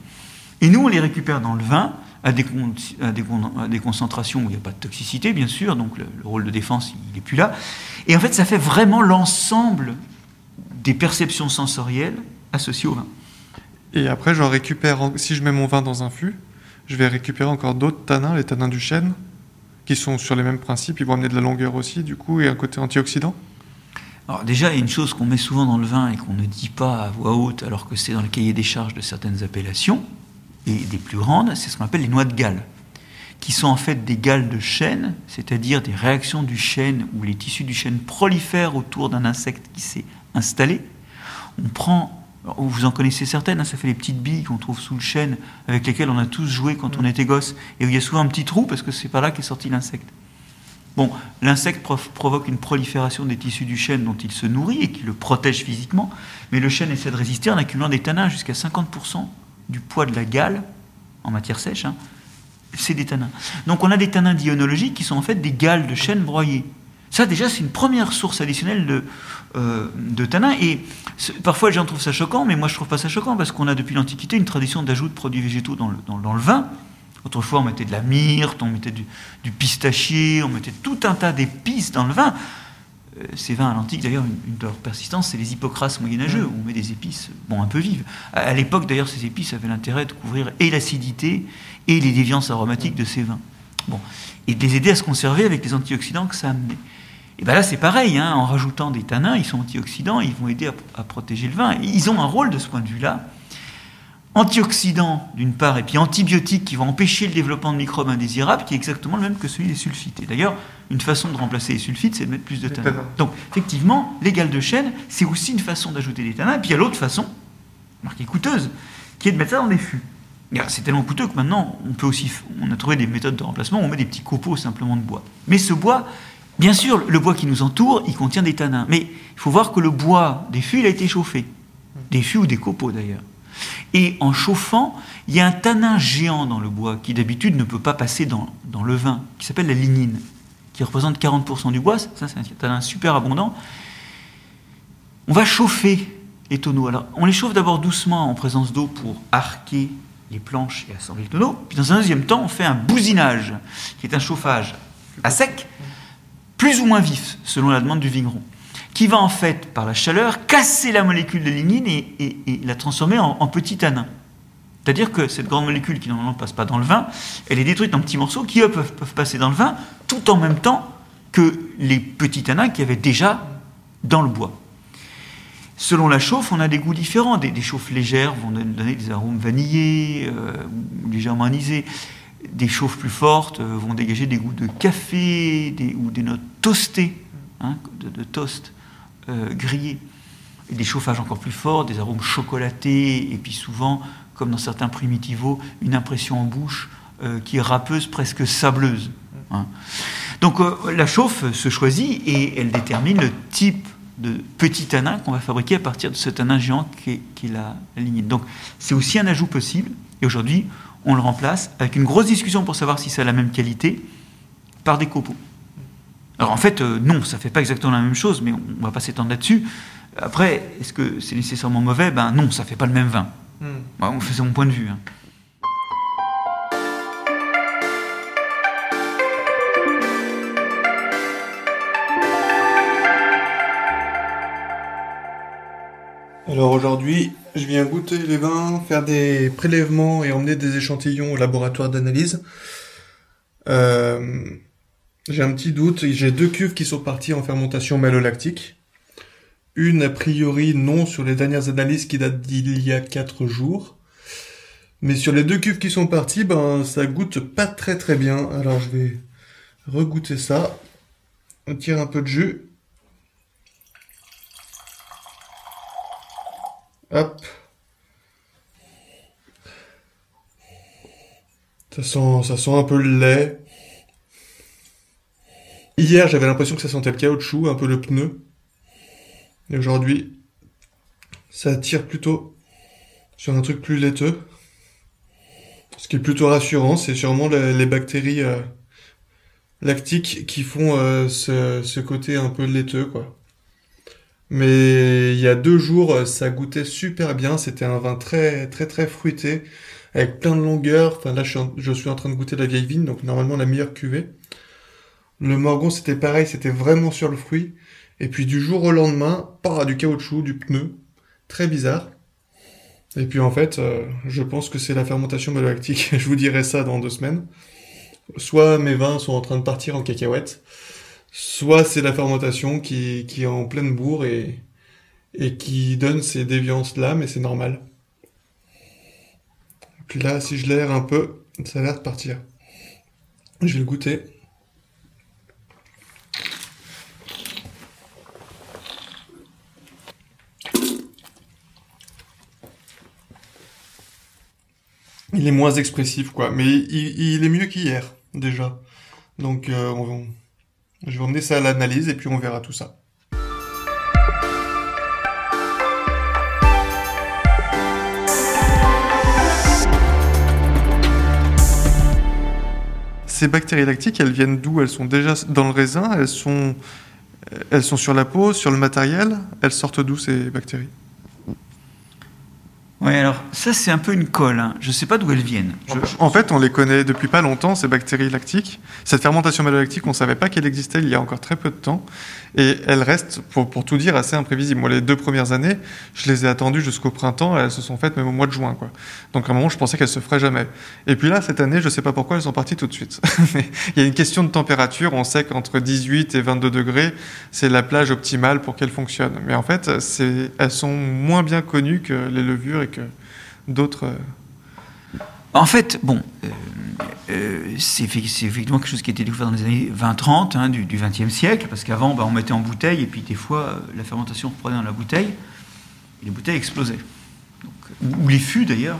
Et nous, on les récupère dans le vin à des, con- à des con- à des concentrations où il n'y a pas de toxicité, bien sûr, donc le, le rôle de défense, il n'est plus là. Et en fait, ça fait vraiment l'ensemble des perceptions sensorielles associées au vin. Et après, j'en récupère, si je mets mon vin dans un fût, je vais récupérer encore d'autres tanins, les tanins du chêne, qui sont sur les mêmes principes, ils vont amener de la longueur aussi, du coup, et un côté antioxydant. Alors déjà, il y a une chose qu'on met souvent dans le vin et qu'on ne dit pas à voix haute alors que c'est dans le cahier des charges de certaines appellations, et des plus grandes, c'est ce qu'on appelle les noix de Galles, qui sont en fait des galles de chêne, c'est-à-dire des réactions du chêne où les tissus du chêne prolifèrent autour d'un insecte qui s'est installé. On prend, vous en connaissez certaines, hein, ça fait les petites billes qu'on trouve sous le chêne, avec lesquelles on a tous joué quand on était gosse, et où il y a souvent un petit trou parce que c'est par là qu'est sorti l'insecte. Bon, l'insecte provoque une prolifération des tissus du chêne dont il se nourrit et qui le protège physiquement, mais le chêne essaie de résister en accumulant des tanins jusqu'à 50% du poids de la gale en matière sèche. hein, c'est des tanins. Donc on a des tanins dionologiques qui sont en fait des galles de chêne broyées. Ça déjà c'est une première source additionnelle de, euh, de tanins et parfois les gens trouvent ça choquant, mais moi je trouve pas ça choquant parce qu'on a depuis l'Antiquité une tradition d'ajout de produits végétaux dans le, dans- dans le vin. Autrefois on mettait de la myrte, on mettait du, du pistachier, on mettait tout un tas d'épices dans le vin. Euh, Ces vins à l'antique, d'ailleurs, une, une de leurs persistances, c'est les hypocrases moyenâgeux, où on met des épices, bon, un peu vives. À, à l'époque, d'ailleurs, ces épices avaient l'intérêt de couvrir et l'acidité et les déviances aromatiques de ces vins. Bon. Et de les aider à se conserver avec les antioxydants que ça amenait. Et bien là, c'est pareil, hein, en rajoutant des tanins, ils sont antioxydants, ils vont aider à, à protéger le vin. Et ils ont un rôle de ce point de vue-là. Antioxydants, d'une part, et puis antibiotiques qui vont empêcher le développement de microbes indésirables, qui est exactement le même que celui des sulfites. Et d'ailleurs, une façon de remplacer les sulfites, c'est de mettre plus de tanins. Donc, effectivement, les gales de chêne, c'est aussi une façon d'ajouter des tanins. Et puis il y a l'autre façon, marquée coûteuse, qui est de mettre ça dans des fûts. C'est tellement coûteux que maintenant, on peut aussi, on a trouvé des méthodes de remplacement, où on met des petits copeaux simplement de bois. Mais ce bois, bien sûr, le bois qui nous entoure, il contient des tanins. Mais il faut voir que le bois des fûts, il a été chauffé. Des fûts ou des copeaux d'ailleurs. Et en chauffant, il y a un tanin géant dans le bois qui d'habitude ne peut pas passer dans, dans le vin, qui s'appelle la lignine, qui représente 40% du bois. Ça, c'est un tanin super abondant. On va chauffer les tonneaux. Alors, on les chauffe d'abord doucement en présence d'eau pour arquer les planches et assembler le tonneau. Puis dans un deuxième temps, on fait un bousinage, qui est un chauffage à sec, plus ou moins vif, selon la demande du vigneron, qui va en fait, par la chaleur, casser la molécule de lignine et, la transformer en, petit tanin. C'est-à-dire que cette grande molécule qui normalement ne passe pas dans le vin, elle est détruite en petits morceaux qui, eux, peuvent, passer dans le vin, tout en même temps que les petits tanins qu'il y avait déjà dans le bois. Selon la chauffe, on a des goûts différents. Des, des chauffes légères vont don- donner des arômes vanillés, euh, légèrement anisés. Des chauffes plus fortes euh, vont dégager des goûts de café ou des notes toastées, hein, de, toast euh, grillé. Et des chauffages encore plus forts, des arômes chocolatés, et puis souvent, comme dans certains primitivos, une impression en bouche euh, qui est râpeuse, presque sableuse. hein. Donc la chauffe se choisit et elle détermine le type de petit tanin qu'on va fabriquer à partir de ce tanin géant qui est, la, la. Donc c'est aussi un ajout possible et aujourd'hui on le remplace avec une grosse discussion pour savoir si ça a la même qualité par des copeaux. Alors en fait euh, non, ça fait pas exactement la même chose mais on, on va pas s'étendre là-dessus. Après, est-ce que c'est nécessairement mauvais? Ben non, ça fait pas le même vin. Bon, c'est mon point de vue. hein. Alors aujourd'hui, je viens goûter les vins, faire des prélèvements et emmener des échantillons au laboratoire d'analyse. Euh, j'ai un petit doute, j'ai deux cuves qui sont parties en fermentation malolactique. Une a priori non sur les dernières analyses qui datent d'il y a quatre jours. Mais sur les deux cuves qui sont parties, ben ça goûte pas très très bien. Alors je vais regoûter ça. On tire un peu de jus. Hop. Ça sent, ça sent un peu le lait. Hier, j'avais l'impression que ça sentait le caoutchouc, un peu le pneu. Et aujourd'hui, ça tire plutôt sur un truc plus laiteux. Ce qui est plutôt rassurant, c'est sûrement les, bactéries euh, lactiques qui font euh, ce, ce côté un peu laiteux, quoi. Mais il y a deux jours, euh, ça goûtait super bien. C'était un vin très, très, très fruité, avec plein de longueur. Enfin, là, je suis en, train de goûter la vieille vigne, donc normalement la meilleure cuvée. Le Morgon, c'était pareil, c'était vraiment sur le fruit. Et puis du jour au lendemain, pas du caoutchouc, du pneu. Très bizarre. Et puis en fait, euh, je pense que c'est la fermentation malolactique. je vous dirai ça dans deux semaines. Soit mes vins sont en train de partir en cacahuètes, soit c'est la fermentation qui, est en pleine bourre et, qui donne ces déviances-là, mais c'est normal. Puis là, si je l'aère un peu, ça a l'air de partir. Je vais le goûter. Il est moins expressif, quoi. Mais il, il est mieux qu'hier, déjà. Donc, euh, on, je vais emmener ça à l'analyse et puis on verra tout ça. Ces bactéries lactiques, elles viennent d'où? Elles sont déjà dans le raisin? Elles sont, elles sont sur la peau, sur le matériel? Elles sortent d'où ces bactéries? Oui, alors ça c'est un peu une colle. hein. Je ne sais pas d'où elles viennent. En fait, on les connaît depuis pas longtemps, ces bactéries lactiques. Cette fermentation malolactique, on savait pas qu'elle existait il y a encore très peu de temps. Et elle reste, pour, pour tout dire, assez imprévisible. Moi, les deux premières années, je les ai attendues jusqu'au printemps, elles se sont faites même au mois de juin. Quoi. Donc à un moment, je pensais qu'elles se feraient jamais. Et puis là, cette année, je sais pas pourquoi elles sont parties tout de suite. Il y a une question de température. On sait qu'entre 18 et 22 degrés, c'est la plage optimale pour qu'elles fonctionnent. Mais en fait, elles sont moins bien connues que les levures d'autres... euh, En fait, bon, euh, euh, c'est effe- c'est effectivement quelque chose qui a été découvert dans les années 20-30 hein, du XXe siècle, parce qu'avant, bah, on mettait en bouteille, et puis des fois, la fermentation reprenait dans la bouteille, et les bouteilles explosaient. Ou, les fûts, d'ailleurs,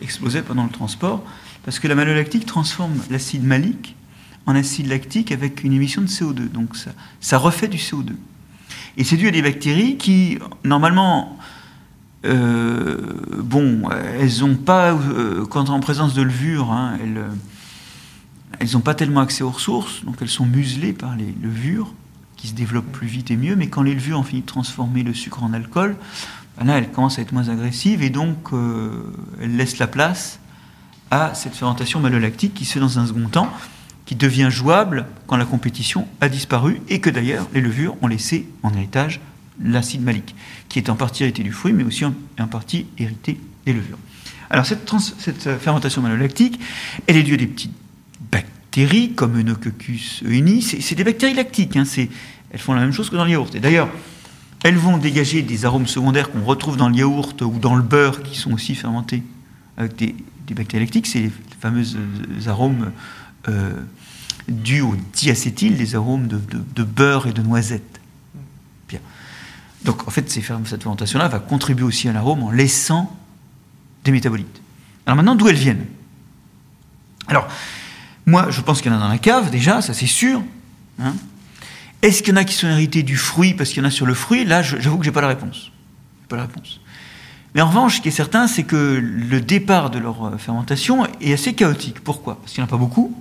explosaient pendant le transport, parce que la malolactique transforme l'acide malique en acide lactique avec une émission de CO2. Donc, ça refait du CO2. Et c'est dû à des bactéries qui, normalement, euh, bon, elles n'ont pas, euh, quand en présence de levure, hein, elles n'ont pas tellement accès aux ressources, donc elles sont muselées par les levures, qui se développent plus vite et mieux, mais quand les levures ont fini de transformer le sucre en alcool, ben là, elles commencent à être moins agressives, et donc euh, elles laissent la place à cette fermentation malolactique qui se fait dans un second temps, qui devient jouable quand la compétition a disparu et que d'ailleurs les levures ont laissé en héritage l'acide malique, qui est en partie hérité du fruit, mais aussi en, partie hérité des levures. Alors cette, euh, fermentation malolactique, elle est due à des petites bactéries comme Eunococcus euni. C'est des bactéries lactiques, hein, elles font la même chose que dans le yaourt. Et d'ailleurs, elles vont dégager des arômes secondaires qu'on retrouve dans le yaourt ou dans le beurre, qui sont aussi fermentés avec des, bactéries lactiques. C'est les fameux euh, arômes euh, dus au diacétyl, des arômes de beurre et de noisette. Donc en fait, cette fermentation-là va contribuer aussi à l'arôme en laissant des métabolites. Alors maintenant, d'où elles viennent? Alors, moi, je pense qu'il y en a dans la cave, déjà, ça c'est sûr. hein. Est-ce qu'il y en a qui sont hérités du fruit parce qu'il y en a sur le fruit? Là, j'avoue que j'ai pas la réponse. Pas la réponse. Mais en revanche, ce qui est certain, c'est que le départ de leur euh, fermentation est assez chaotique. Pourquoi? Parce qu'il n'y en a pas beaucoup,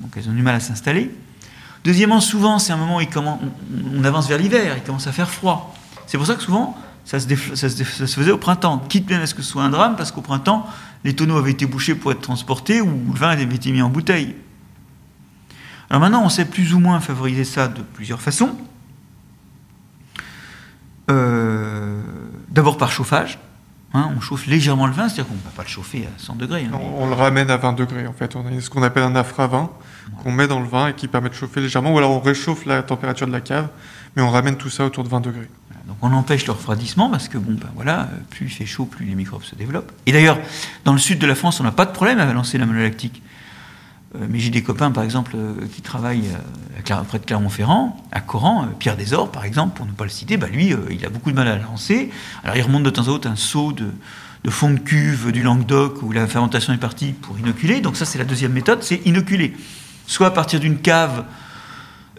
donc elles ont du mal à s'installer. Deuxièmement, souvent, c'est un moment où on avance vers l'hiver, il commence à faire froid. C'est pour ça que souvent, ça se, déf- ça se déf- ça se faisait au printemps. Quitte bien à ce que ce soit un drame, parce qu'au printemps, les tonneaux avaient été bouchés pour être transportés ou le vin avait été mis en bouteille. Alors maintenant, on sait plus ou moins favoriser ça de plusieurs façons. Euh, D'abord par chauffage. Hein, on chauffe légèrement le vin, c'est-à-dire qu'on ne va pas le chauffer à 100 degrés. hein, mais- On, on le ramène à 20 degrés en fait. On a ce qu'on appelle un afravin qu'on met dans le vin et qui permet de chauffer légèrement. Ou alors on réchauffe la température de la cave, mais on ramène tout ça autour de 20 degrés. Donc on empêche le refroidissement parce que bon ben voilà, euh, plus il fait chaud, plus les microbes se développent. Et d'ailleurs, dans le sud de la France, on n'a pas de problème à lancer la malolactique. Euh, mais j'ai des copains, par exemple, euh, qui travaillent près de Clermont-Ferrand, à Coran, Pierre Desor, par exemple, pour ne pas le citer, bah, lui, il a beaucoup de mal à la lancer. Alors il remonte de temps en temps un seau de, de fond de cuve du Languedoc où la fermentation est partie pour inoculer. Donc ça, c'est la deuxième méthode, c'est inoculer. Soit à partir d'une cave,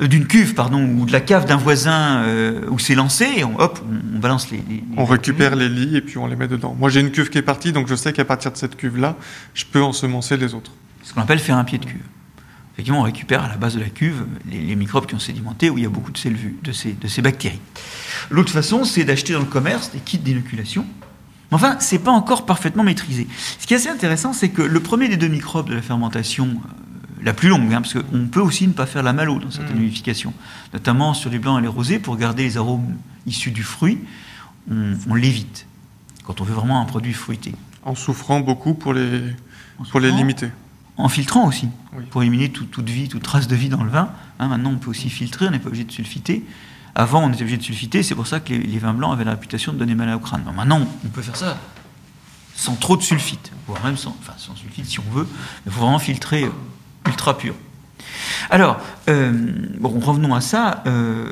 d'une cuve, pardon, ou de la cave d'un voisin euh, où c'est lancé, et on, hop, on, balance les, les- les- On récupère les lits et puis on les met dedans. Moi j'ai une cuve qui est partie, donc je sais qu'à partir de cette cuve-là, je peux ensemencer les autres. ce qu'on appelle faire un pied de cuve. Effectivement, on récupère à la base de la cuve les, les microbes qui ont sédimenté, où il y a beaucoup de ces, de ces, de ces bactéries. L'autre façon, c'est d'acheter dans le commerce des kits d'inoculation. Mais enfin, c'est pas encore parfaitement maîtrisé. Ce qui est assez intéressant, c'est que le premier des deux microbes de la fermentation, euh, la plus longue, hein, parce qu'on peut aussi ne pas faire la malo dans certaines Mm. humidifications, notamment sur les blancs et les rosés, pour garder les arômes issus du fruit, on, on l'évite, quand on veut vraiment un produit fruité. En souffrant beaucoup pour les, pour les limiter. En filtrant aussi, Oui. pour éliminer tout- toute vie, toute trace de vie dans le vin. Hein, maintenant, on peut aussi filtrer, on n'est pas obligé de sulfiter. Avant, on était obligé de sulfiter, c'est pour ça que les, les vins blancs avaient la réputation de donner mal au crâne. Mais maintenant, on peut faire ça sans trop de sulfite, voire même sans, enfin, sans sulfite si on veut, mais il faut vraiment filtrer euh, ultra pur. Alors, euh, bon, revenons à ça. euh,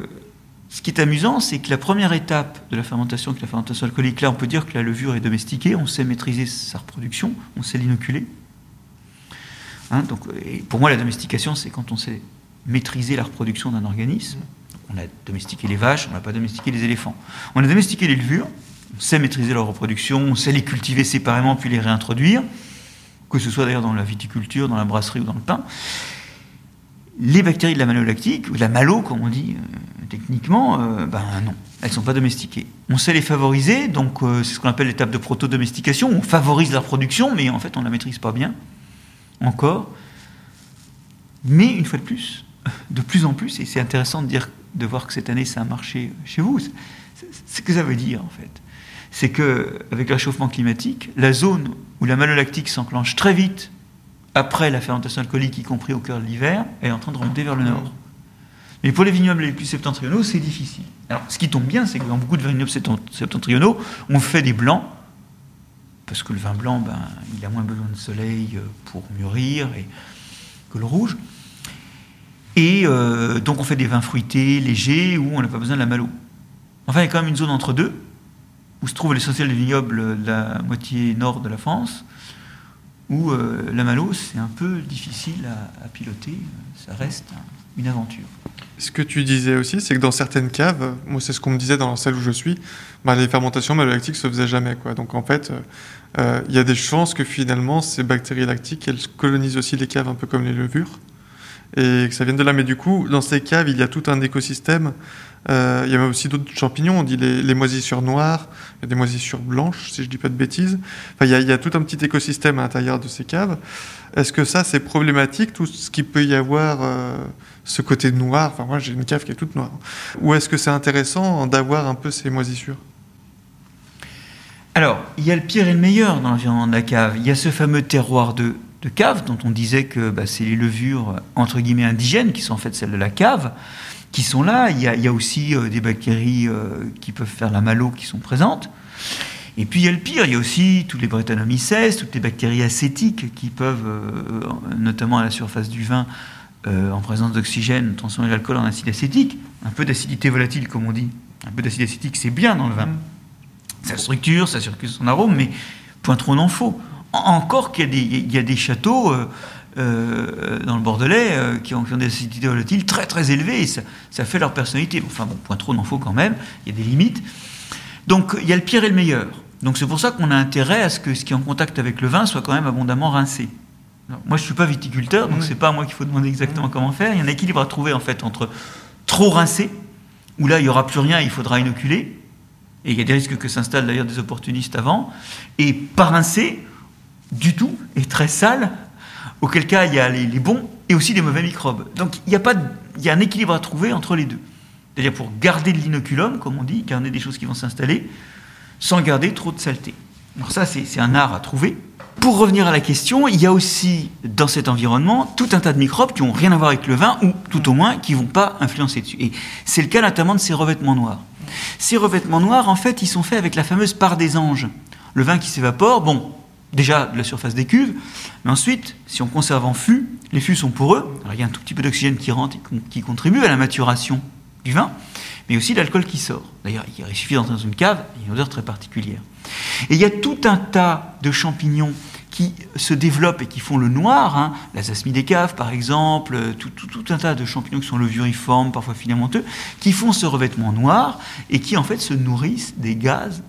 ce qui est amusant, c'est que la première étape de la fermentation, qui est la fermentation alcoolique, là, on peut dire que la levure est domestiquée, on sait maîtriser sa reproduction, on sait l'inoculer. Hein, donc, et pour moi, la domestication, c'est quand on sait maîtriser la reproduction d'un organisme. On a domestiqué les vaches, on n'a pas domestiqué les éléphants. On a domestiqué les levures, on sait maîtriser leur reproduction, on sait les cultiver séparément puis les réintroduire, que ce soit d'ailleurs dans la viticulture, dans la brasserie ou dans le pain. Les bactéries de la malolactique, ou de la malo, comme on dit euh, techniquement, euh, ben non, elles ne sont pas domestiquées. On sait les favoriser, donc euh, c'est ce qu'on appelle l'étape de proto-domestication. On favorise la reproduction, mais en fait on ne la maîtrise pas bien, encore. Mais une fois de plus, de plus en plus, et c'est intéressant de, de voir que cette année ça a marché chez vous, c'est ce que ça veut dire en fait. C'est que avec le réchauffement climatique, la zone où la malolactique s'enclenche très vite après la fermentation alcoolique, y compris au cœur de l'hiver, est en train de remonter vers le nord. Mais pour les vignobles les plus septentrionaux, c'est difficile. Alors, ce qui tombe bien, c'est que dans beaucoup de vignobles septent- septentrionaux, on fait des blancs, parce que le vin blanc, ben, il a moins besoin de soleil euh, pour mûrir et, que le rouge. Et euh, donc, on fait des vins fruités, légers, où on n'a pas besoin de la malo. Enfin, il y a quand même une zone entre deux, où se trouve l'essentiel des vignobles de la moitié nord de la France, où euh, la malo, c'est un peu difficile à, piloter, ça reste un- une aventure. Ce que tu disais aussi, c'est que dans certaines caves, moi c'est ce qu'on me disait dans celle où je suis, bah, les fermentations malolactiques se faisaient jamais. Quoi. Donc en fait, euh, euh, il y a des chances que finalement ces bactéries lactiques, elles colonisent aussi les caves un peu comme les levures. et que ça vienne de là. Mais du coup, dans ces caves, il y a tout un écosystème. Euh, il y a aussi d'autres champignons, on dit les, moisissures noires, il y a des moisissures blanches, si je ne dis pas de bêtises. Enfin, il, y a, tout un petit écosystème à l'intérieur de ces caves. Est-ce que ça, c'est problématique, tout ce qu'il peut y avoir, euh, ce côté noir? Enfin, moi, j'ai une cave qui est toute noire. Ou est-ce que c'est intéressant d'avoir un peu ces moisissures? Alors, il y a le pire et le meilleur dans l'environnement de la cave. Il y a ce fameux terroir de, de cave dont on disait que bah, c'est les levures, entre guillemets, indigènes, qui sont en fait celles de la cave sont là. Il y a, aussi euh, des bactéries euh, qui peuvent faire la malo qui sont présentes. Et puis il y a le pire, il y a aussi toutes les Brettanomyces, toutes les bactéries acétiques qui peuvent, euh, notamment à la surface du vin, en présence d'oxygène, transformer l'alcool en acide acétique. Un peu d'acidité volatile, comme on dit. Un peu d'acide acétique, c'est bien dans le vin. Ça structure, ça circule son arôme, mais point trop n'en faut. Encore qu'il y, a des châteaux euh, dans le Bordelais euh, qui, ont, des acidités volatiles très très élevées et ça, ça, fait leur personnalité. Enfin bon, point trop n'en faut quand même, il y a des limites. Donc il y a le pire et le meilleur. Donc c'est pour ça qu'on a intérêt à ce que ce qui est en contact avec le vin soit quand même abondamment rincé. moi je suis pas viticulteur, donc c'est pas à moi qu'il faut demander exactement comment faire. Il y a un équilibre à trouver en fait entre trop rincé, où là il y aura plus rien, il faudra inoculer, et il y a des risques que s'installent d'ailleurs des opportunistes avant, et pas rincé du tout, et très sale, auquel cas il y a les, bons et aussi les mauvais microbes. Donc il y, a pas il y a un équilibre à trouver entre les deux. C'est-à-dire pour garder de l'inoculum, comme on dit, garder des choses qui vont s'installer, sans garder trop de saleté. Alors ça, c'est un art à trouver. Pour revenir à la question, il y a aussi dans cet environnement tout un tas de microbes qui n'ont rien à voir avec le vin, ou tout au moins qui ne vont pas influencer dessus. Et c'est le cas notamment de ces revêtements noirs. Ces revêtements noirs, en fait, ils sont faits avec la fameuse part des anges. Le vin qui s'évapore, bon, déjà de la surface des cuves, mais ensuite, si on conserve en fût, les fûts sont poreux, il y a un tout petit peu d'oxygène qui rentre et qui contribue à la maturation du vin, mais aussi l'alcool qui sort. D'ailleurs, il suffit d'entrer dans une cave, il y a une odeur très particulière. Et il y a tout un tas de champignons qui se développent et qui font le noir, hein, la des caves par exemple, tout, tout, un tas de champignons qui sont levuriformes, parfois filamenteux, qui font ce revêtement noir et qui en fait se nourrissent des gaz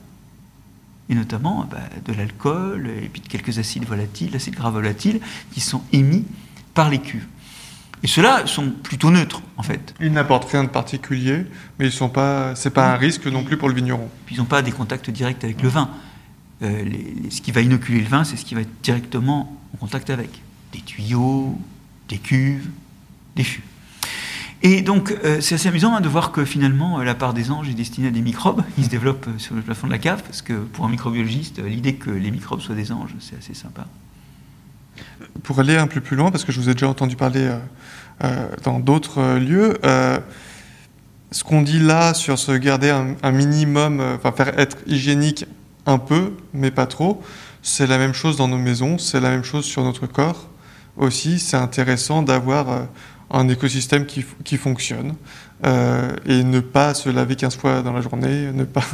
et notamment bah, de l'alcool et puis de quelques acides volatiles, acides gras volatiles, qui sont émis par les cuves. Et ceux-là sont plutôt neutres, en fait. Ils n'apportent rien de particulier, mais ils sont pas, c'est pas un risque non plus pour le vigneron. Puis ils n'ont pas des contacts directs avec le vin. Euh, ce qui va inoculer le vin, c'est ce qui va être directement en contact avec. Des tuyaux, des cuves, des fûts. Et donc, euh, c'est assez amusant hein, de voir que finalement, euh, la part des anges est destinée à des microbes qui se développent euh, sur le plafond de la cave, parce que pour un microbiologiste, l'idée que les microbes soient des anges, c'est assez sympa. Pour aller un peu plus loin, parce que je vous ai déjà entendu parler dans d'autres lieux, ce qu'on dit là sur se garder un, minimum, enfin faire être hygiénique un peu, mais pas trop, c'est la même chose dans nos maisons, c'est la même chose sur notre corps aussi. C'est intéressant d'avoir un écosystème qui, qui fonctionne euh, et ne pas se laver 15 fois dans la journée, ne pas.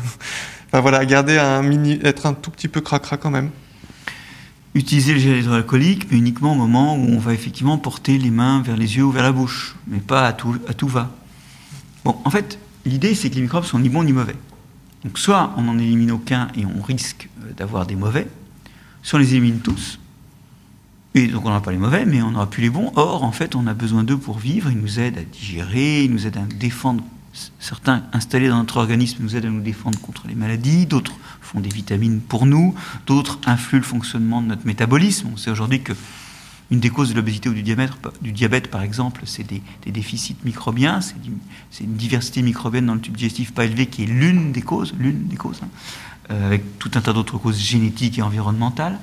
voilà, garder un être un tout petit peu cracra quand même. Utiliser le gel hydroalcoolique, mais uniquement au moment où on va effectivement porter les mains vers les yeux ou vers la bouche, mais pas à tout, à tout va. Bon, en fait, l'idée c'est que les microbes sont ni bons ni mauvais. Donc soit on n'en élimine aucun et on risque euh, d'avoir des mauvais, soit on les élimine tous et donc on n'a pas les mauvais, mais on n'aura plus les bons. Or, en fait, on a besoin d'eux pour vivre. Ils nous aident à digérer, ils nous aident à défendre. Certains installés dans notre organisme nous aident à nous défendre contre les maladies, d'autres font des vitamines pour nous, d'autres influent le fonctionnement de notre métabolisme. On sait aujourd'hui que une des causes de l'obésité ou du diabète, par exemple, c'est des, déficits microbiens, c'est une diversité microbienne dans le tube digestif pas élevée qui est l'une des causes, l'une des causes, hein, avec tout un tas d'autres causes génétiques et environnementales.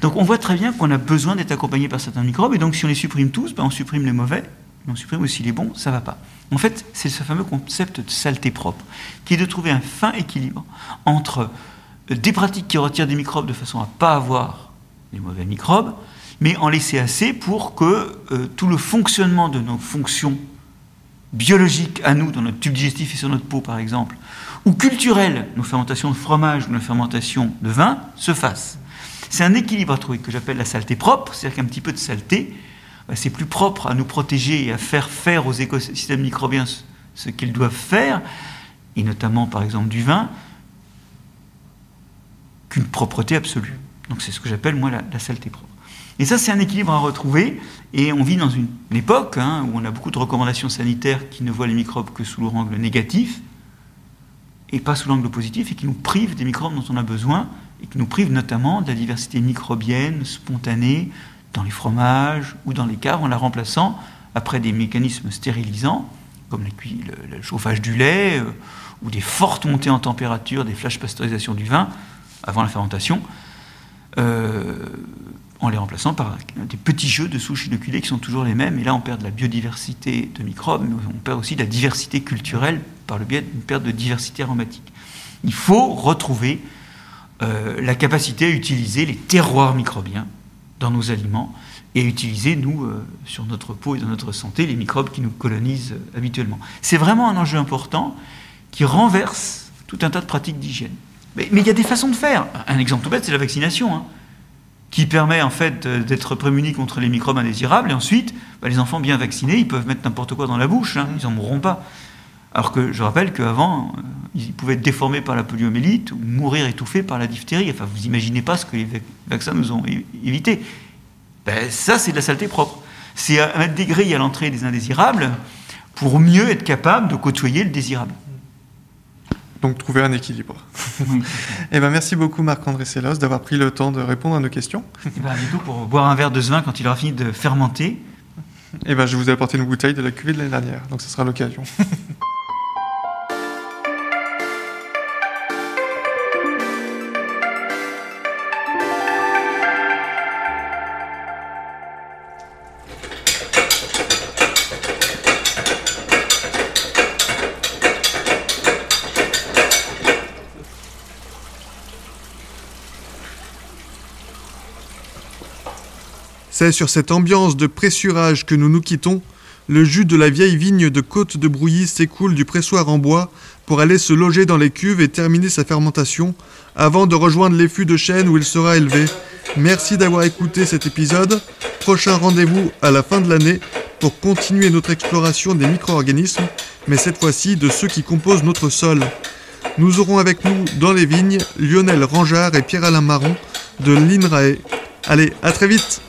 Donc on voit très bien qu'on a besoin d'être accompagné par certains microbes, et donc si on les supprime tous, ben on supprime les mauvais, mais on supprime aussi les bons, ça ne va pas. En fait, c'est ce fameux concept de saleté propre, qui est de trouver un fin équilibre entre euh, des pratiques qui retirent des microbes de façon à ne pas avoir les mauvais microbes, mais en laisser assez pour que euh, tout le fonctionnement de nos fonctions biologiques à nous, dans notre tube digestif et sur notre peau par exemple, ou culturelles, nos fermentations de fromage ou nos fermentations de vin, se fasse. C'est un équilibre à trouver que j'appelle la saleté propre, c'est-à-dire qu'un petit peu de saleté, bah, c'est plus propre à nous protéger et à faire faire aux écosystèmes microbiens ce qu'ils doivent faire, et notamment par exemple du vin, qu'une propreté absolue. Donc c'est ce que j'appelle moi la, saleté propre. Et ça, c'est un équilibre à retrouver. Et on vit dans une, époque hein, où on a beaucoup de recommandations sanitaires qui ne voient les microbes que sous l'angle négatif et pas sous l'angle positif et qui nous privent des microbes dont on a besoin et qui nous privent notamment de la diversité microbienne spontanée dans les fromages ou dans les caves en la remplaçant après des mécanismes stérilisants comme le, chauffage du lait euh, ou des fortes montées en température, des flash pasteurisations du vin avant la fermentation. Euh, en les remplaçant par des petits jeux de souches inoculées qui sont toujours les mêmes. Et là, on perd de la biodiversité de microbes, mais on perd aussi de la diversité culturelle par le biais d'une perte de diversité aromatique. Il faut retrouver euh, la capacité à utiliser les terroirs microbiens dans nos aliments et à utiliser, nous, euh, sur notre peau et dans notre santé, les microbes qui nous colonisent euh, habituellement. C'est vraiment un enjeu important qui renverse tout un tas de pratiques d'hygiène. Mais, il y a des façons de faire. Un exemple tout bête, c'est la vaccination. Hein qui permet en fait d'être prémuni contre les microbes indésirables. Et ensuite, bah, les enfants bien vaccinés, ils peuvent mettre n'importe quoi dans la bouche, hein, ils n'en mourront pas. Alors que je rappelle qu'avant, euh, ils pouvaient être déformés par la poliomélite ou mourir étouffés par la diphtérie. Enfin, vous imaginez pas ce que les vaccins nous ont évité. Ben, ça, c'est de la saleté propre. C'est mettre des grilles à l'entrée des indésirables pour mieux être capable de côtoyer le désirable. Donc trouver un équilibre. et eh ben, merci beaucoup Marc-André Sellos d'avoir pris le temps de répondre à nos questions. Et eh ben, du pour boire un verre de ce vin quand il aura fini de fermenter. Et eh ben, je vous ai apporté une bouteille de la cuvée de l'année dernière, donc ce sera l'occasion. C'est sur cette ambiance de pressurage que nous nous quittons. Le jus de la vieille vigne de Côte de Brouilly s'écoule du pressoir en bois pour aller se loger dans les cuves et terminer sa fermentation avant de rejoindre les fûts de chêne où il sera élevé. Merci d'avoir écouté cet épisode. Prochain rendez-vous à la fin de l'année pour continuer notre exploration des micro-organismes, mais cette fois-ci de ceux qui composent notre sol. Nous aurons avec nous dans les vignes Lionel Rangeard et Pierre-Alain Marron de l'INRAE. Allez, à très vite